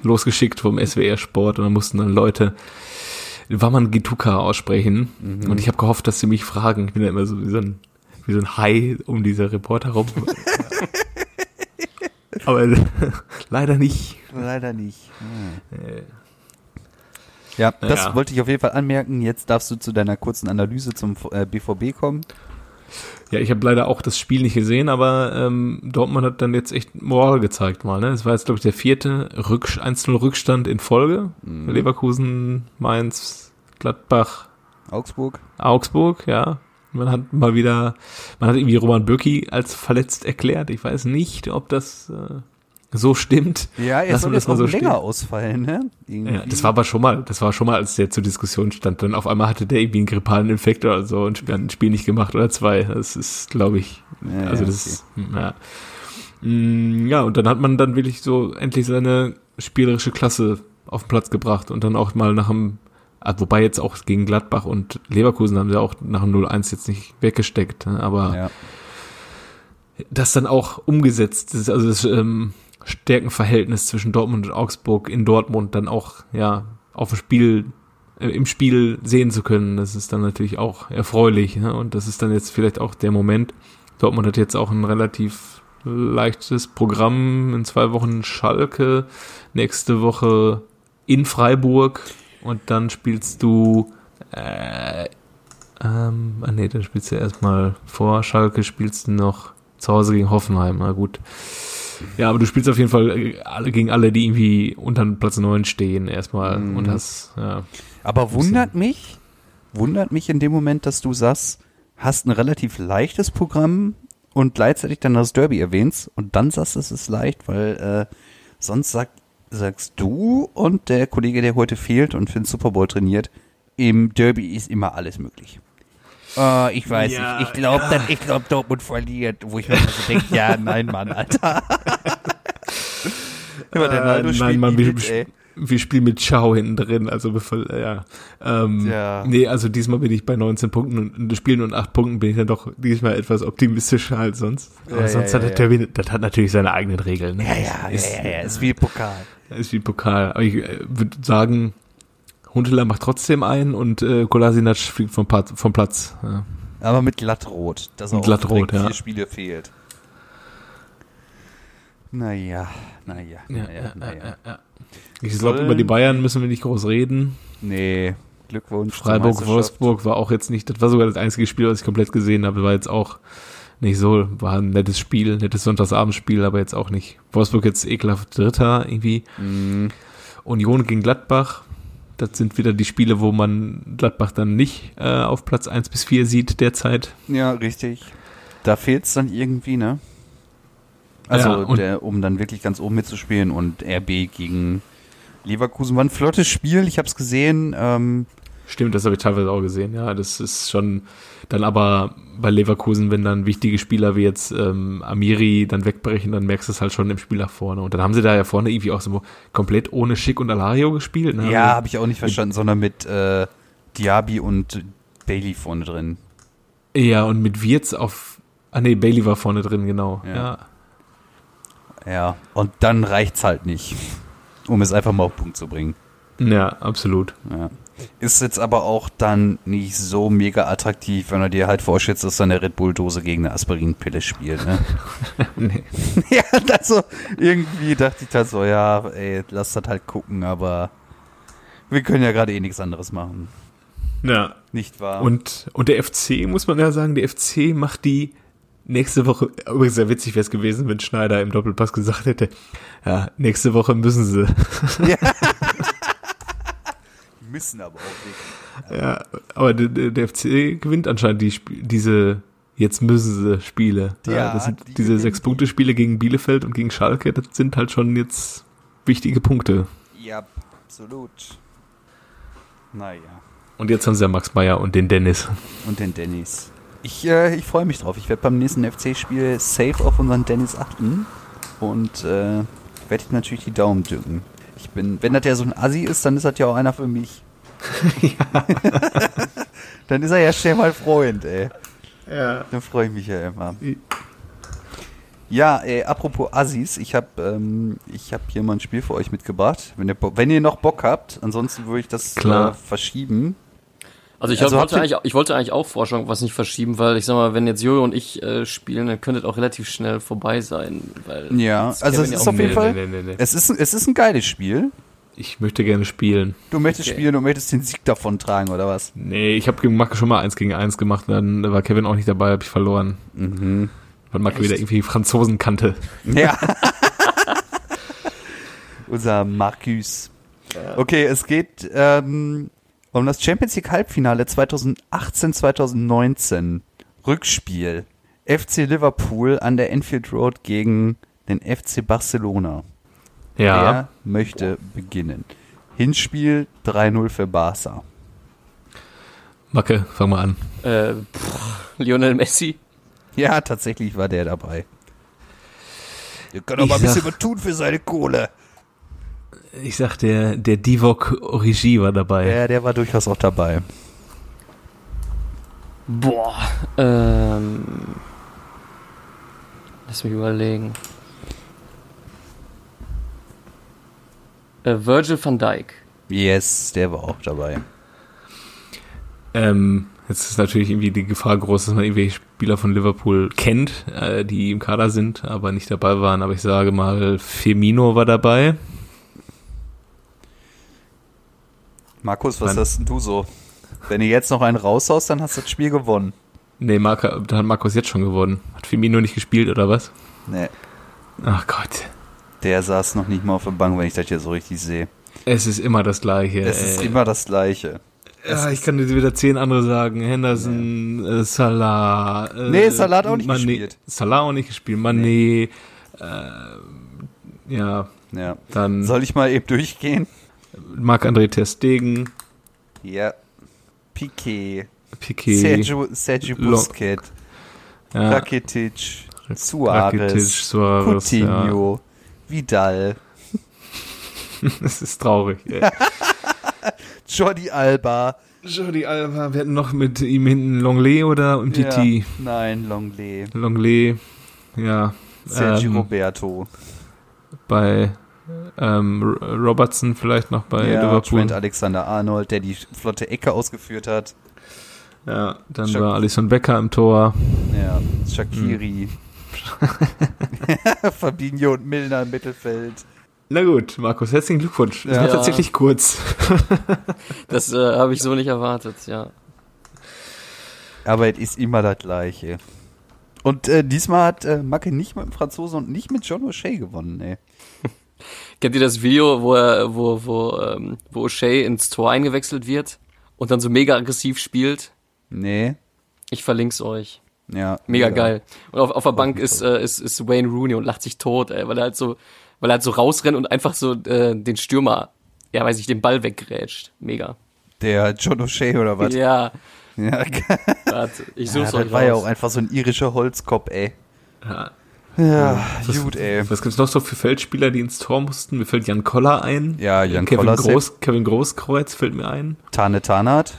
losgeschickt vom SWR Sport und dann mussten dann Leute Waman Gituka aussprechen. Und ich habe gehofft, dass sie mich fragen. Ich bin ja immer so wie so ein, wie so ein Hai um diese Reporter rum. Aber leider nicht. Leider nicht. Ja, das wollte ich auf jeden Fall anmerken. Jetzt darfst du zu deiner kurzen Analyse zum äh, BVB kommen. Ja, ich habe leider auch das Spiel nicht gesehen, aber ähm, Dortmund hat dann jetzt echt Moral gezeigt mal. Ne? Es war jetzt, glaube ich, der vierte Rücksch 1-0 Rückstand in Folge. Leverkusen, Mainz, Gladbach, Augsburg. Augsburg, ja. Man hat mal wieder, man hat irgendwie Roman Bürki als verletzt erklärt. Ich weiß nicht, ob das äh, so stimmt. Ja, er Lassen soll das jetzt mal so länger stehen. ausfallen, ne? Ja, das war aber schon mal, das war schon mal, als der zur Diskussion stand. Dann auf einmal hatte der irgendwie einen grippalen Infekt oder so und hat ein Spiel nicht gemacht oder zwei. Das ist, glaube ich, Ja, also ja, das, ja. Mm, ja, und dann hat man dann wirklich so endlich seine spielerische Klasse auf den Platz gebracht und dann auch mal nach ah, wobei jetzt auch gegen Gladbach und Leverkusen haben sie auch nach dem 0-1 jetzt nicht weggesteckt, ne, aber ja. das dann auch umgesetzt ist, also das ähm, Stärkenverhältnis zwischen Dortmund und Augsburg in Dortmund dann auch ja auf dem Spiel äh, im Spiel sehen zu können, das ist dann natürlich auch erfreulich ne? und das ist dann jetzt vielleicht auch der Moment. Dortmund hat jetzt auch ein relativ leichtes Programm in zwei Wochen Schalke, nächste Woche in Freiburg und dann spielst du äh, ähm, ah nee, dann spielst du erstmal vor Schalke, spielst du noch zu Hause gegen Hoffenheim. Na gut. Ja, aber du spielst auf jeden Fall äh, alle gegen alle, die irgendwie unter Platz 9 stehen, erstmal Mhm. und hast, ja. Aber wundert mich, wundert mich in dem Moment, dass du sagst, hast ein relativ leichtes Programm und gleichzeitig dann das Derby erwähnst und dann sagst, es ist leicht, weil äh, sonst sag, sagst du und der Kollege, der heute fehlt und für den Super Bowl trainiert, im Derby ist immer alles möglich. Oh, ich weiß Ja, nicht. Ich glaube, ich glaub, Dortmund verliert. Wo ich mir immer so denke, ja, nein, Mann, Alter. Aber der Äh, Naldo nein, spielt Mann, wir, mit, wir spielen mit Ciao hinten drin, also bevor, ja. Ähm, Ja. Nee, also diesmal bin ich bei 19 Punkten und in das Spielen und 8 Punkten bin ich dann doch diesmal etwas optimistischer als sonst. Aber Ja, sonst ja, hat ja, der Derby, das hat natürlich seine eigenen Regeln. Ne? Ja, ja, ist, ja, ja, ja, ist wie Pokal. Ist wie Pokal. Aber ich äh, würde sagen, Huntela macht trotzdem ein und äh, Kolasinac fliegt vom, Pat- vom Platz. Ja. Aber mit glattrot. Dass er glattrot, ja. vier Spiele fehlt. Naja, naja, naja, naja. Ich glaube, über die Bayern müssen wir nicht groß reden. Nee, Glückwunsch. zur Freiburg, Meisterschaft. Wolfsburg war auch jetzt nicht, das war sogar das einzige Spiel, was ich komplett gesehen habe. War jetzt auch nicht so, war ein nettes Spiel, nettes Sonntagsabendspiel, aber jetzt auch nicht. Wolfsburg jetzt ekelhaft Dritter irgendwie. Mhm. Union gegen Gladbach. Das sind wieder die Spiele, wo man Gladbach dann nicht äh, auf Platz 1 bis 4 sieht derzeit. Ja, richtig. Da fehlt es dann irgendwie, ne? Also, Ja, der, um dann wirklich ganz oben mitzuspielen und RB gegen Leverkusen war ein flottes Spiel. Ich habe es gesehen. Ähm, Stimmt, das habe ich teilweise auch gesehen. Ja, das ist schon dann aber bei Leverkusen, wenn dann wichtige Spieler wie jetzt ähm, Amiri dann wegbrechen, dann merkst du es halt schon im Spiel nach vorne. Und dann haben sie da ja vorne irgendwie auch so komplett ohne Schick und Alario gespielt. Ne? ja, habe ich auch nicht verstanden, sondern mit äh, Diaby und Bailey vorne drin. Ja, und mit Wirtz auf. Ah nee, Bailey war vorne drin, genau. Ja. Ja. Ja, und dann reicht's halt nicht, um es einfach mal auf den Punkt zu bringen. Ja, absolut. Ja. Ist jetzt aber auch dann nicht so mega attraktiv, wenn du dir halt vorstellst, dass dann eine Red Bull-Dose gegen eine Aspirinpille spielt. Ne? Nee. ja, also irgendwie dachte ich halt so, ja, ey, lass das halt gucken, aber wir können ja gerade eh nichts anderes machen. Ja. Nicht wahr? Und, und der FC, muss man ja sagen, der FC macht die nächste Woche, übrigens sehr witzig wäre es gewesen, wenn Schneider im Doppelpass gesagt hätte, ja, nächste Woche müssen sie. müssen aber auch nicht. Ja, aber der, der FC gewinnt anscheinend die, diese jetzt müssen sie Spiele. Ja, Ja, das sind die diese sechs Punkte Spiele gegen Bielefeld und gegen Schalke, das sind halt schon jetzt wichtige Punkte. Ja, absolut. Naja. Und jetzt haben sie ja Max Meyer und den Dennis. Und den Dennis. Ich, äh, ich freue mich drauf. Ich werde beim nächsten FC-Spiel safe auf unseren Dennis achten. Und äh, werde ich natürlich die Daumen drücken. Ich bin, wenn das ja so ein Assi ist, dann ist das ja auch einer für mich. dann ist er ja schnell mal Freund, ey. Ja. Dann freue ich mich ja immer. Ja, äh, apropos Assis, ich habe ähm, ich hab hier mal ein Spiel für euch mitgebracht. Wenn ihr, wenn ihr noch Bock habt, ansonsten würde ich das Klar. Äh, verschieben. Also ich Also wollte, eigentlich, ich wollte eigentlich auch Vorschlag was nicht verschieben, weil ich sag mal, wenn jetzt Jojo und ich äh, spielen, dann könnte es auch relativ schnell vorbei sein. Weil Ja, also es Kevin ist auf jeden Nee, Fall, nee, nee, nee. Es, ist, ein- es ist ein geiles Spiel. Ich möchte gerne spielen. Du möchtest Okay. spielen, du möchtest den Sieg davon tragen, oder was? Nee, ich habe gegen Macke schon mal eins gegen eins gemacht, dann war Kevin auch nicht dabei, habe ich verloren. Mhm. Weil Macke wieder irgendwie Franzosen kannte. Ja. Unser Marcus. Okay, es geht ähm, um das Champions League Halbfinale 2018-2019. Rückspiel. FC Liverpool an der Enfield Road gegen den FC Barcelona. Ja. Wer möchte beginnen? Hinspiel 3-0 für Barca. Macke, fang mal an. äh, pff, Lionel Messi. Ja, tatsächlich war der dabei. Der kann Ich aber ein bisschen was tun für seine Kohle. Ich sag, der, der Divok Origi war dabei. Ja, der war durchaus auch dabei. Boah. Ähm, lass mich überlegen. Äh, Virgil van Dijk. Yes, der war auch dabei. Ähm, jetzt ist natürlich irgendwie die Gefahr groß, dass man irgendwelche Spieler von Liverpool kennt, äh, die im Kader sind, aber nicht dabei waren. Aber ich sage mal, Firmino war dabei. Markus, was Nein. hast denn du so? Wenn ihr jetzt noch einen raushaust, dann hast du das Spiel gewonnen. Nee, Marco, da hat Markus jetzt schon gewonnen. Hat Firmino nicht gespielt oder was? Nee. Ach Gott. Der saß noch nicht mal auf der Bank, wenn ich das hier so richtig sehe. Es ist immer das Gleiche. Es ist ey. immer das Gleiche. Ja, ich kann dir wieder zehn andere sagen. Henderson, äh, Salah. Äh, Nee, Salah hat auch nicht Mané- gespielt. Salah auch nicht gespielt. Mané. Äh, ja, Ja. dann Soll ich mal eben durchgehen? Marc-André Ter Stegen, Ja. Piquet, Piquet, Sergio, Busquets, ja, Rakitic, Rakitic, Suarez, Suarez, ja. Coutinho, Vidal, Das ist traurig. ey. Jordi Alba. Jordi Alba, wir hatten noch mit ihm hinten Longley oder Umtiti? Ja, nein, Longley. Longley, ja. Sergio ähm, Roberto. bei ähm, Robertson vielleicht noch bei ja, Liverpool. Trent Alexander-Arnold, der die flotte Ecke ausgeführt hat. Ja, dann Shak- war Alisson Becker im Tor. Ja, Shakiri. Hm. Fabinho und Milner im Mittelfeld. Na gut, Markus, herzlichen Glückwunsch. Es Ja. war tatsächlich kurz. Das äh, habe ich so nicht erwartet, ja. Aber es ist immer das Gleiche. Und äh, diesmal hat äh, Macke nicht mit dem Franzosen und nicht mit John O'Shea gewonnen, ey. Kennt ihr das Video, wo er, wo, wo, ähm, wo O'Shea ins Tor eingewechselt wird und dann so mega aggressiv spielt? Nee. Ich verlink's euch. Ja. Mega geil. Und auf, auf der Bank ist, äh, ist, ist Wayne Rooney und lacht sich tot, ey, weil er halt so, weil er halt so rausrennt und einfach so äh, den Stürmer, ja weiß ich, den Ball weggrätscht. Mega. Der John O'Shea oder was? Ja, Ja, warte, ich ja such's das euch war ja auch einfach so ein irischer Holzkopf, ey. Ja. Ja, Was, gut, ey. Was gibt's noch so für Feldspieler, die ins Tor mussten? Mir fällt Jan Koller ein. Ja, Jan Kevin Koller, Groß, Kevin Großkreuz fällt mir ein. Tane Tanat.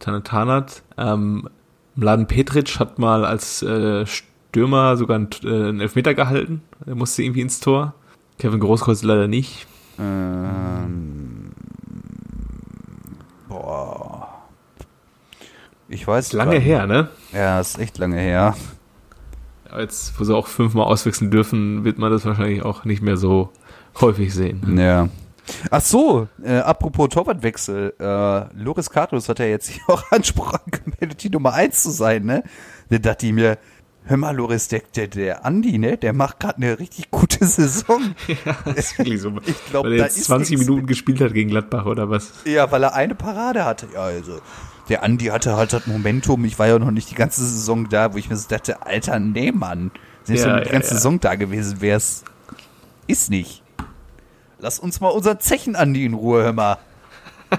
Tane Tanat. Ähm, Mladen Petric hat mal als äh, Stürmer sogar einen, äh, einen Elfmeter gehalten. Er musste irgendwie ins Tor. Kevin Großkreuz leider nicht. Ähm, boah. Ich weiß Ist lange grad- her, ne? Ja, ist echt lange her. Jetzt, wo sie auch fünfmal auswechseln dürfen, wird man das wahrscheinlich auch nicht mehr so häufig sehen. Ja. Ach so, äh, apropos Torwartwechsel. Äh, Loris Karius hat ja jetzt hier auch Anspruch angemeldet, die Nummer 1 zu sein, ne? Da dachte ich mir, hör mal, Loris, der, der, der Andi, ne? Der macht gerade eine richtig gute Saison. Ja, das ist wirklich so. Ich glaub, Weil er jetzt ist 20 nichts Minuten gespielt hat gegen Gladbach oder was? Ja, weil er eine Parade hatte. Ja, also. Der Andi hatte halt das Momentum. Ich war ja noch nicht die ganze Saison da, wo ich mir so dachte, Alter, nee, Mann. Selbst Ja, wenn du die ganze ja. Saison da gewesen wärst. Ist nicht. Lass uns mal unser Zechen Andi in Ruhe, hör mal.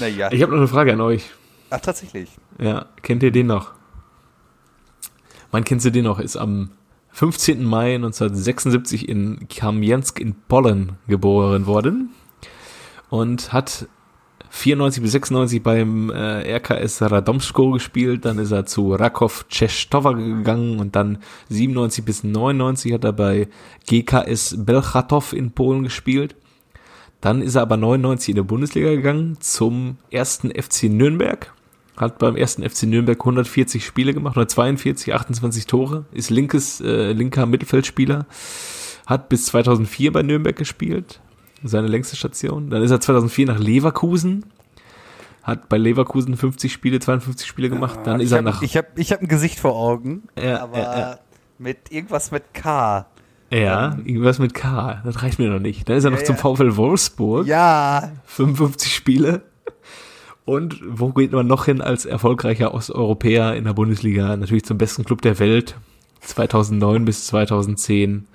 naja. Ich habe noch eine Frage an euch. Ach, tatsächlich. Ja, kennt ihr den noch? Wann kennst du den noch? Ist am 15. Mai 1976 in Kamjansk in Polen geboren worden und hat 94 bis 96 beim äh, RKS Radomsko gespielt, dann ist er zu Rakow Częstochowa gegangen und dann 97 bis 99 hat er bei GKS Belchatov in Polen gespielt. Dann ist er aber 99 in der Bundesliga gegangen zum ersten FC Nürnberg. Hat beim ersten FC Nürnberg 140 Spiele gemacht, 142, 28 Tore, ist linkes, äh, linker Mittelfeldspieler, hat bis 2004 bei Nürnberg gespielt, seine längste Station. Dann ist er 2004 nach Leverkusen, hat bei Leverkusen 50 Spiele, 52 Spiele gemacht. Dann ist ich er hab, nach, Ich habe ich hab ein Gesicht vor Augen, Ja, aber ja, ja. mit irgendwas mit K. ja, irgendwas mit K, das reicht mir noch nicht. Dann ist er noch zum. VfL Wolfsburg. Ja, 55 Spiele. Und wo geht man noch hin als erfolgreicher Osteuropäer in der Bundesliga? Natürlich zum besten Club der Welt. 2009 bis 2010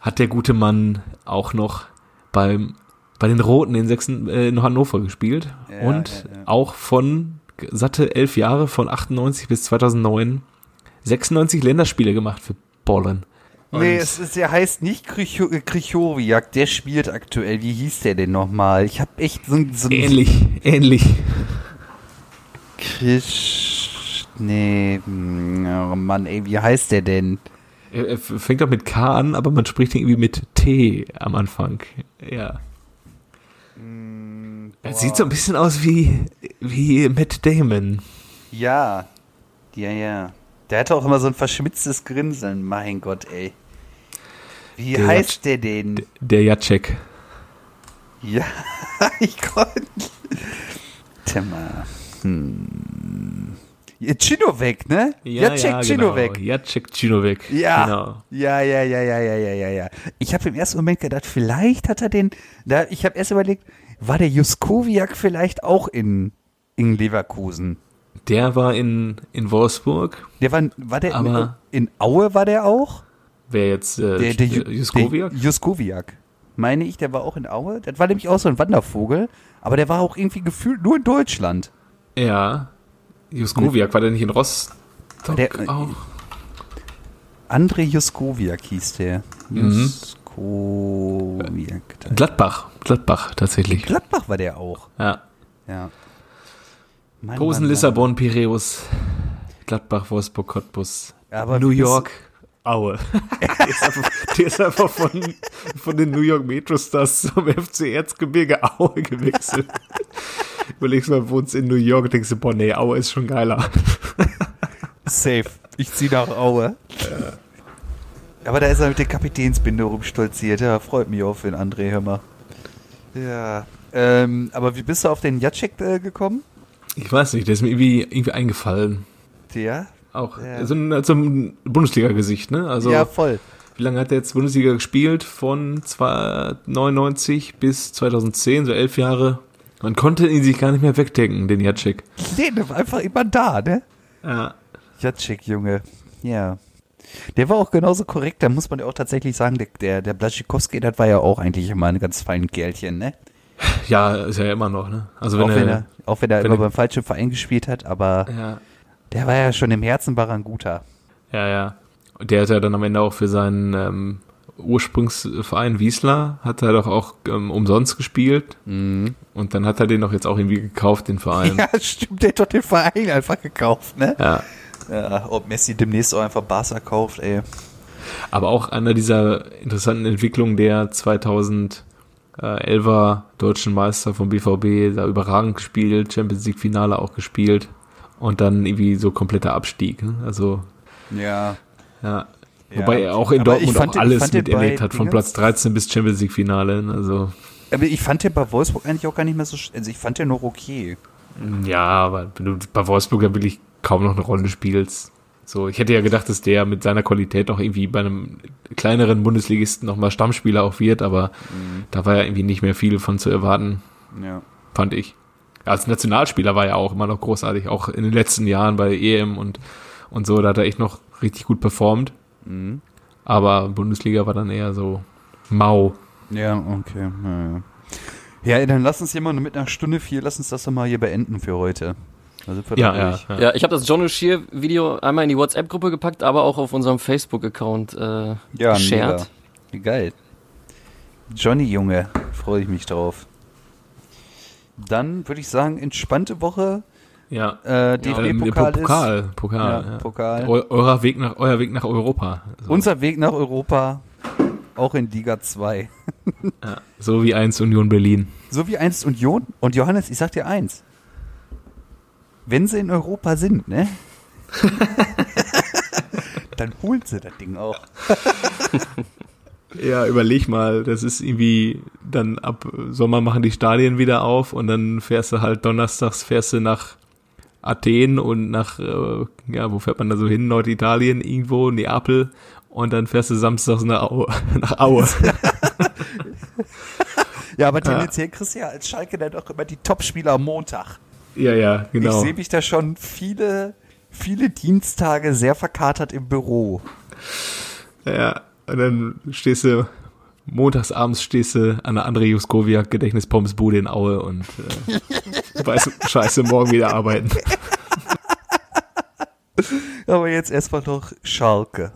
hat der gute Mann auch noch beim, bei den Roten in, Sachsen, äh, in Hannover gespielt. Ja, und ja, ja. auch von satte elf Jahre, von 98 bis 2009, 96 Länderspiele gemacht für Polen. Und Nee, es ist, der heißt nicht Krycho- äh, der spielt aktuell. Wie hieß der denn nochmal? Ich habe echt so, ein- so ähnlich, ähnlich. Krisch. Nee, hm, oh Mann, ey, wie heißt der denn? Er fängt auch mit K an, aber man spricht ihn irgendwie mit T am Anfang. Ja. Er sieht so ein bisschen aus wie, wie Matt Damon. Ja, ja, ja. Der hatte auch immer so ein verschmitztes Grinseln, mein Gott, ey. Wie Der heißt der denn? Der Jacek. Ja, ich konnte. Timmer. Hm. Cinovic, ne? Jacek Cinovic. Genau. Jacek Cinovic. Ja. Genau. Ja, ja, ja, ja, ja, ja, ja, ja. Ich habe im ersten Moment gedacht, vielleicht hat er den, da, ich habe erst überlegt, war der Juskowiak vielleicht auch in, in Leverkusen? Der war in, in Wolfsburg. Der war, war der Aber- in, in Aue war der auch? Wer jetzt äh, Der, der, Ju- Juskowiak? Der Juskowiak. Meine ich, der war auch in Aue. Das war nämlich auch so ein Wandervogel, aber der war auch irgendwie gefühlt nur in Deutschland. Ja. Juskowiak, war der nicht in Rostock Der- auch? André Juskowiak hieß der. Mhm. Juskowiak. Gladbach. Gladbach, tatsächlich. Gladbach war der auch. Ja. Ja. Posen, Mann. Lissabon, Piräus, Gladbach, Wolfsburg, Cottbus, Aber New York, Aue. der, ist einfach, der ist einfach von, von den New York Metro Stars zum FC Erzgebirge Aue gewechselt. Überlegst mal, wohnst in New York und denkst du, boah, nee, Aue ist schon geiler. Safe. Ich zieh nach Aue. Aber da ist er mit der Kapitänsbinde rumstolziert. Ja, freut mich auch für den André, hör mal. Ja. Ähm, aber wie bist du auf den Jacek äh, gekommen? Ich weiß nicht, der ist mir irgendwie, irgendwie eingefallen. Der? Auch Ja. so ein, so ein Bundesliga-Gesicht, ne? Also, ja, voll. wie lange hat der jetzt Bundesliga gespielt? Von 99 bis 2010, so elf Jahre. Man konnte ihn sich gar nicht mehr wegdenken, den Jacek. Nee, der war einfach immer da, ne? Ja. Jacek, Junge. Ja. Der war auch genauso korrekt, da muss man ja auch tatsächlich sagen, der, der, der Blaschikowski, das war ja auch eigentlich immer ein ganz feines Kerlchen, ne? Ja, ist ja immer noch, ne? Also wenn auch, er, wenn er, auch wenn er wenn immer er- beim falschen Verein gespielt hat, aber ja, der war ja schon im Herzen war ein guter. ja, ja. Und der hat ja dann am Ende auch für seinen ähm, Ursprungsverein Wiesler, hat er doch auch ähm, umsonst gespielt. Und dann hat er den doch jetzt auch irgendwie gekauft, den Verein. Ja, stimmt, der hat doch den Verein einfach gekauft, ne? ja. Ja, ob Messi demnächst auch einfach Barca kauft, ey. Aber auch einer dieser interessanten Entwicklungen der 2011er deutschen Meister vom BVB, da überragend gespielt, Champions League Finale auch gespielt und dann irgendwie so kompletter Abstieg. Ne? Also, Ja. ja. Ja. Wobei er auch in Aber Dortmund fand auch alles miterlebt hat, von Platz 13 bis Champions League Finale. ne? Also, Aber ich fand den bei Wolfsburg eigentlich auch gar nicht mehr so, also ich fand den noch okay. ja, aber wenn du bei Wolfsburg ja wirklich kaum noch eine Rolle spielst. So, ich hätte ja gedacht, dass der mit seiner Qualität noch irgendwie bei einem kleineren Bundesligisten nochmal Stammspieler auch wird, aber da war ja irgendwie nicht mehr viel von zu erwarten, Ja. fand ich. Als Nationalspieler war er auch immer noch großartig, auch in den letzten Jahren bei EM und, und so, da hat er echt noch richtig gut performt. Aber Bundesliga war dann eher so mau. Ja, okay. Ja, ja. ja, dann lass uns hier mal mit einer Stunde vier, lass uns das doch mal hier beenden für heute. Ja, ja, ja. Ja, ich habe das John O'Shear Video einmal in die WhatsApp-Gruppe gepackt, aber auch auf unserem Facebook-Account äh, Ja, geshared. geil. Johnny Junge, freue ich mich drauf. Dann würde ich sagen, entspannte Woche. Ja. Äh, Ähm, DFB-Pokal ist Pokal, Pokal, Ja, ja. Pokal. Eu eurer Weg nach, euer Weg nach Europa. So, unser Weg nach Europa, auch in Liga 2. ja. so wie eins Union Berlin. So wie einst Union. Und Johannes, ich sag dir eins. Wenn sie in Europa sind, ne? dann holen sie das Ding auch. Ja, überleg mal, das ist irgendwie dann ab Sommer machen die Stadien wieder auf und dann fährst du halt donnerstags fährst du nach Athen und nach, äh, ja, wo fährt man da so hin? Norditalien irgendwo, Neapel und dann fährst du samstags nach Aue. Nach Aue. Ja, aber tendenziell kriegst du ja als Schalke dann auch immer die Topspieler am Montag. ja, ja, genau. Ich sehe mich da schon viele, viele Dienstage sehr verkatert im Büro. Ja, und dann stehst du, montags abends stehst du an der André Juskowiak Gedächtnispommesbude in Aue und äh, weißt, scheiße, morgen wieder arbeiten. Aber jetzt erstmal noch Schalke.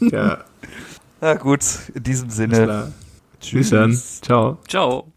Ja, Na gut, in diesem Sinne. Tschüss dann. Ciao. Ciao.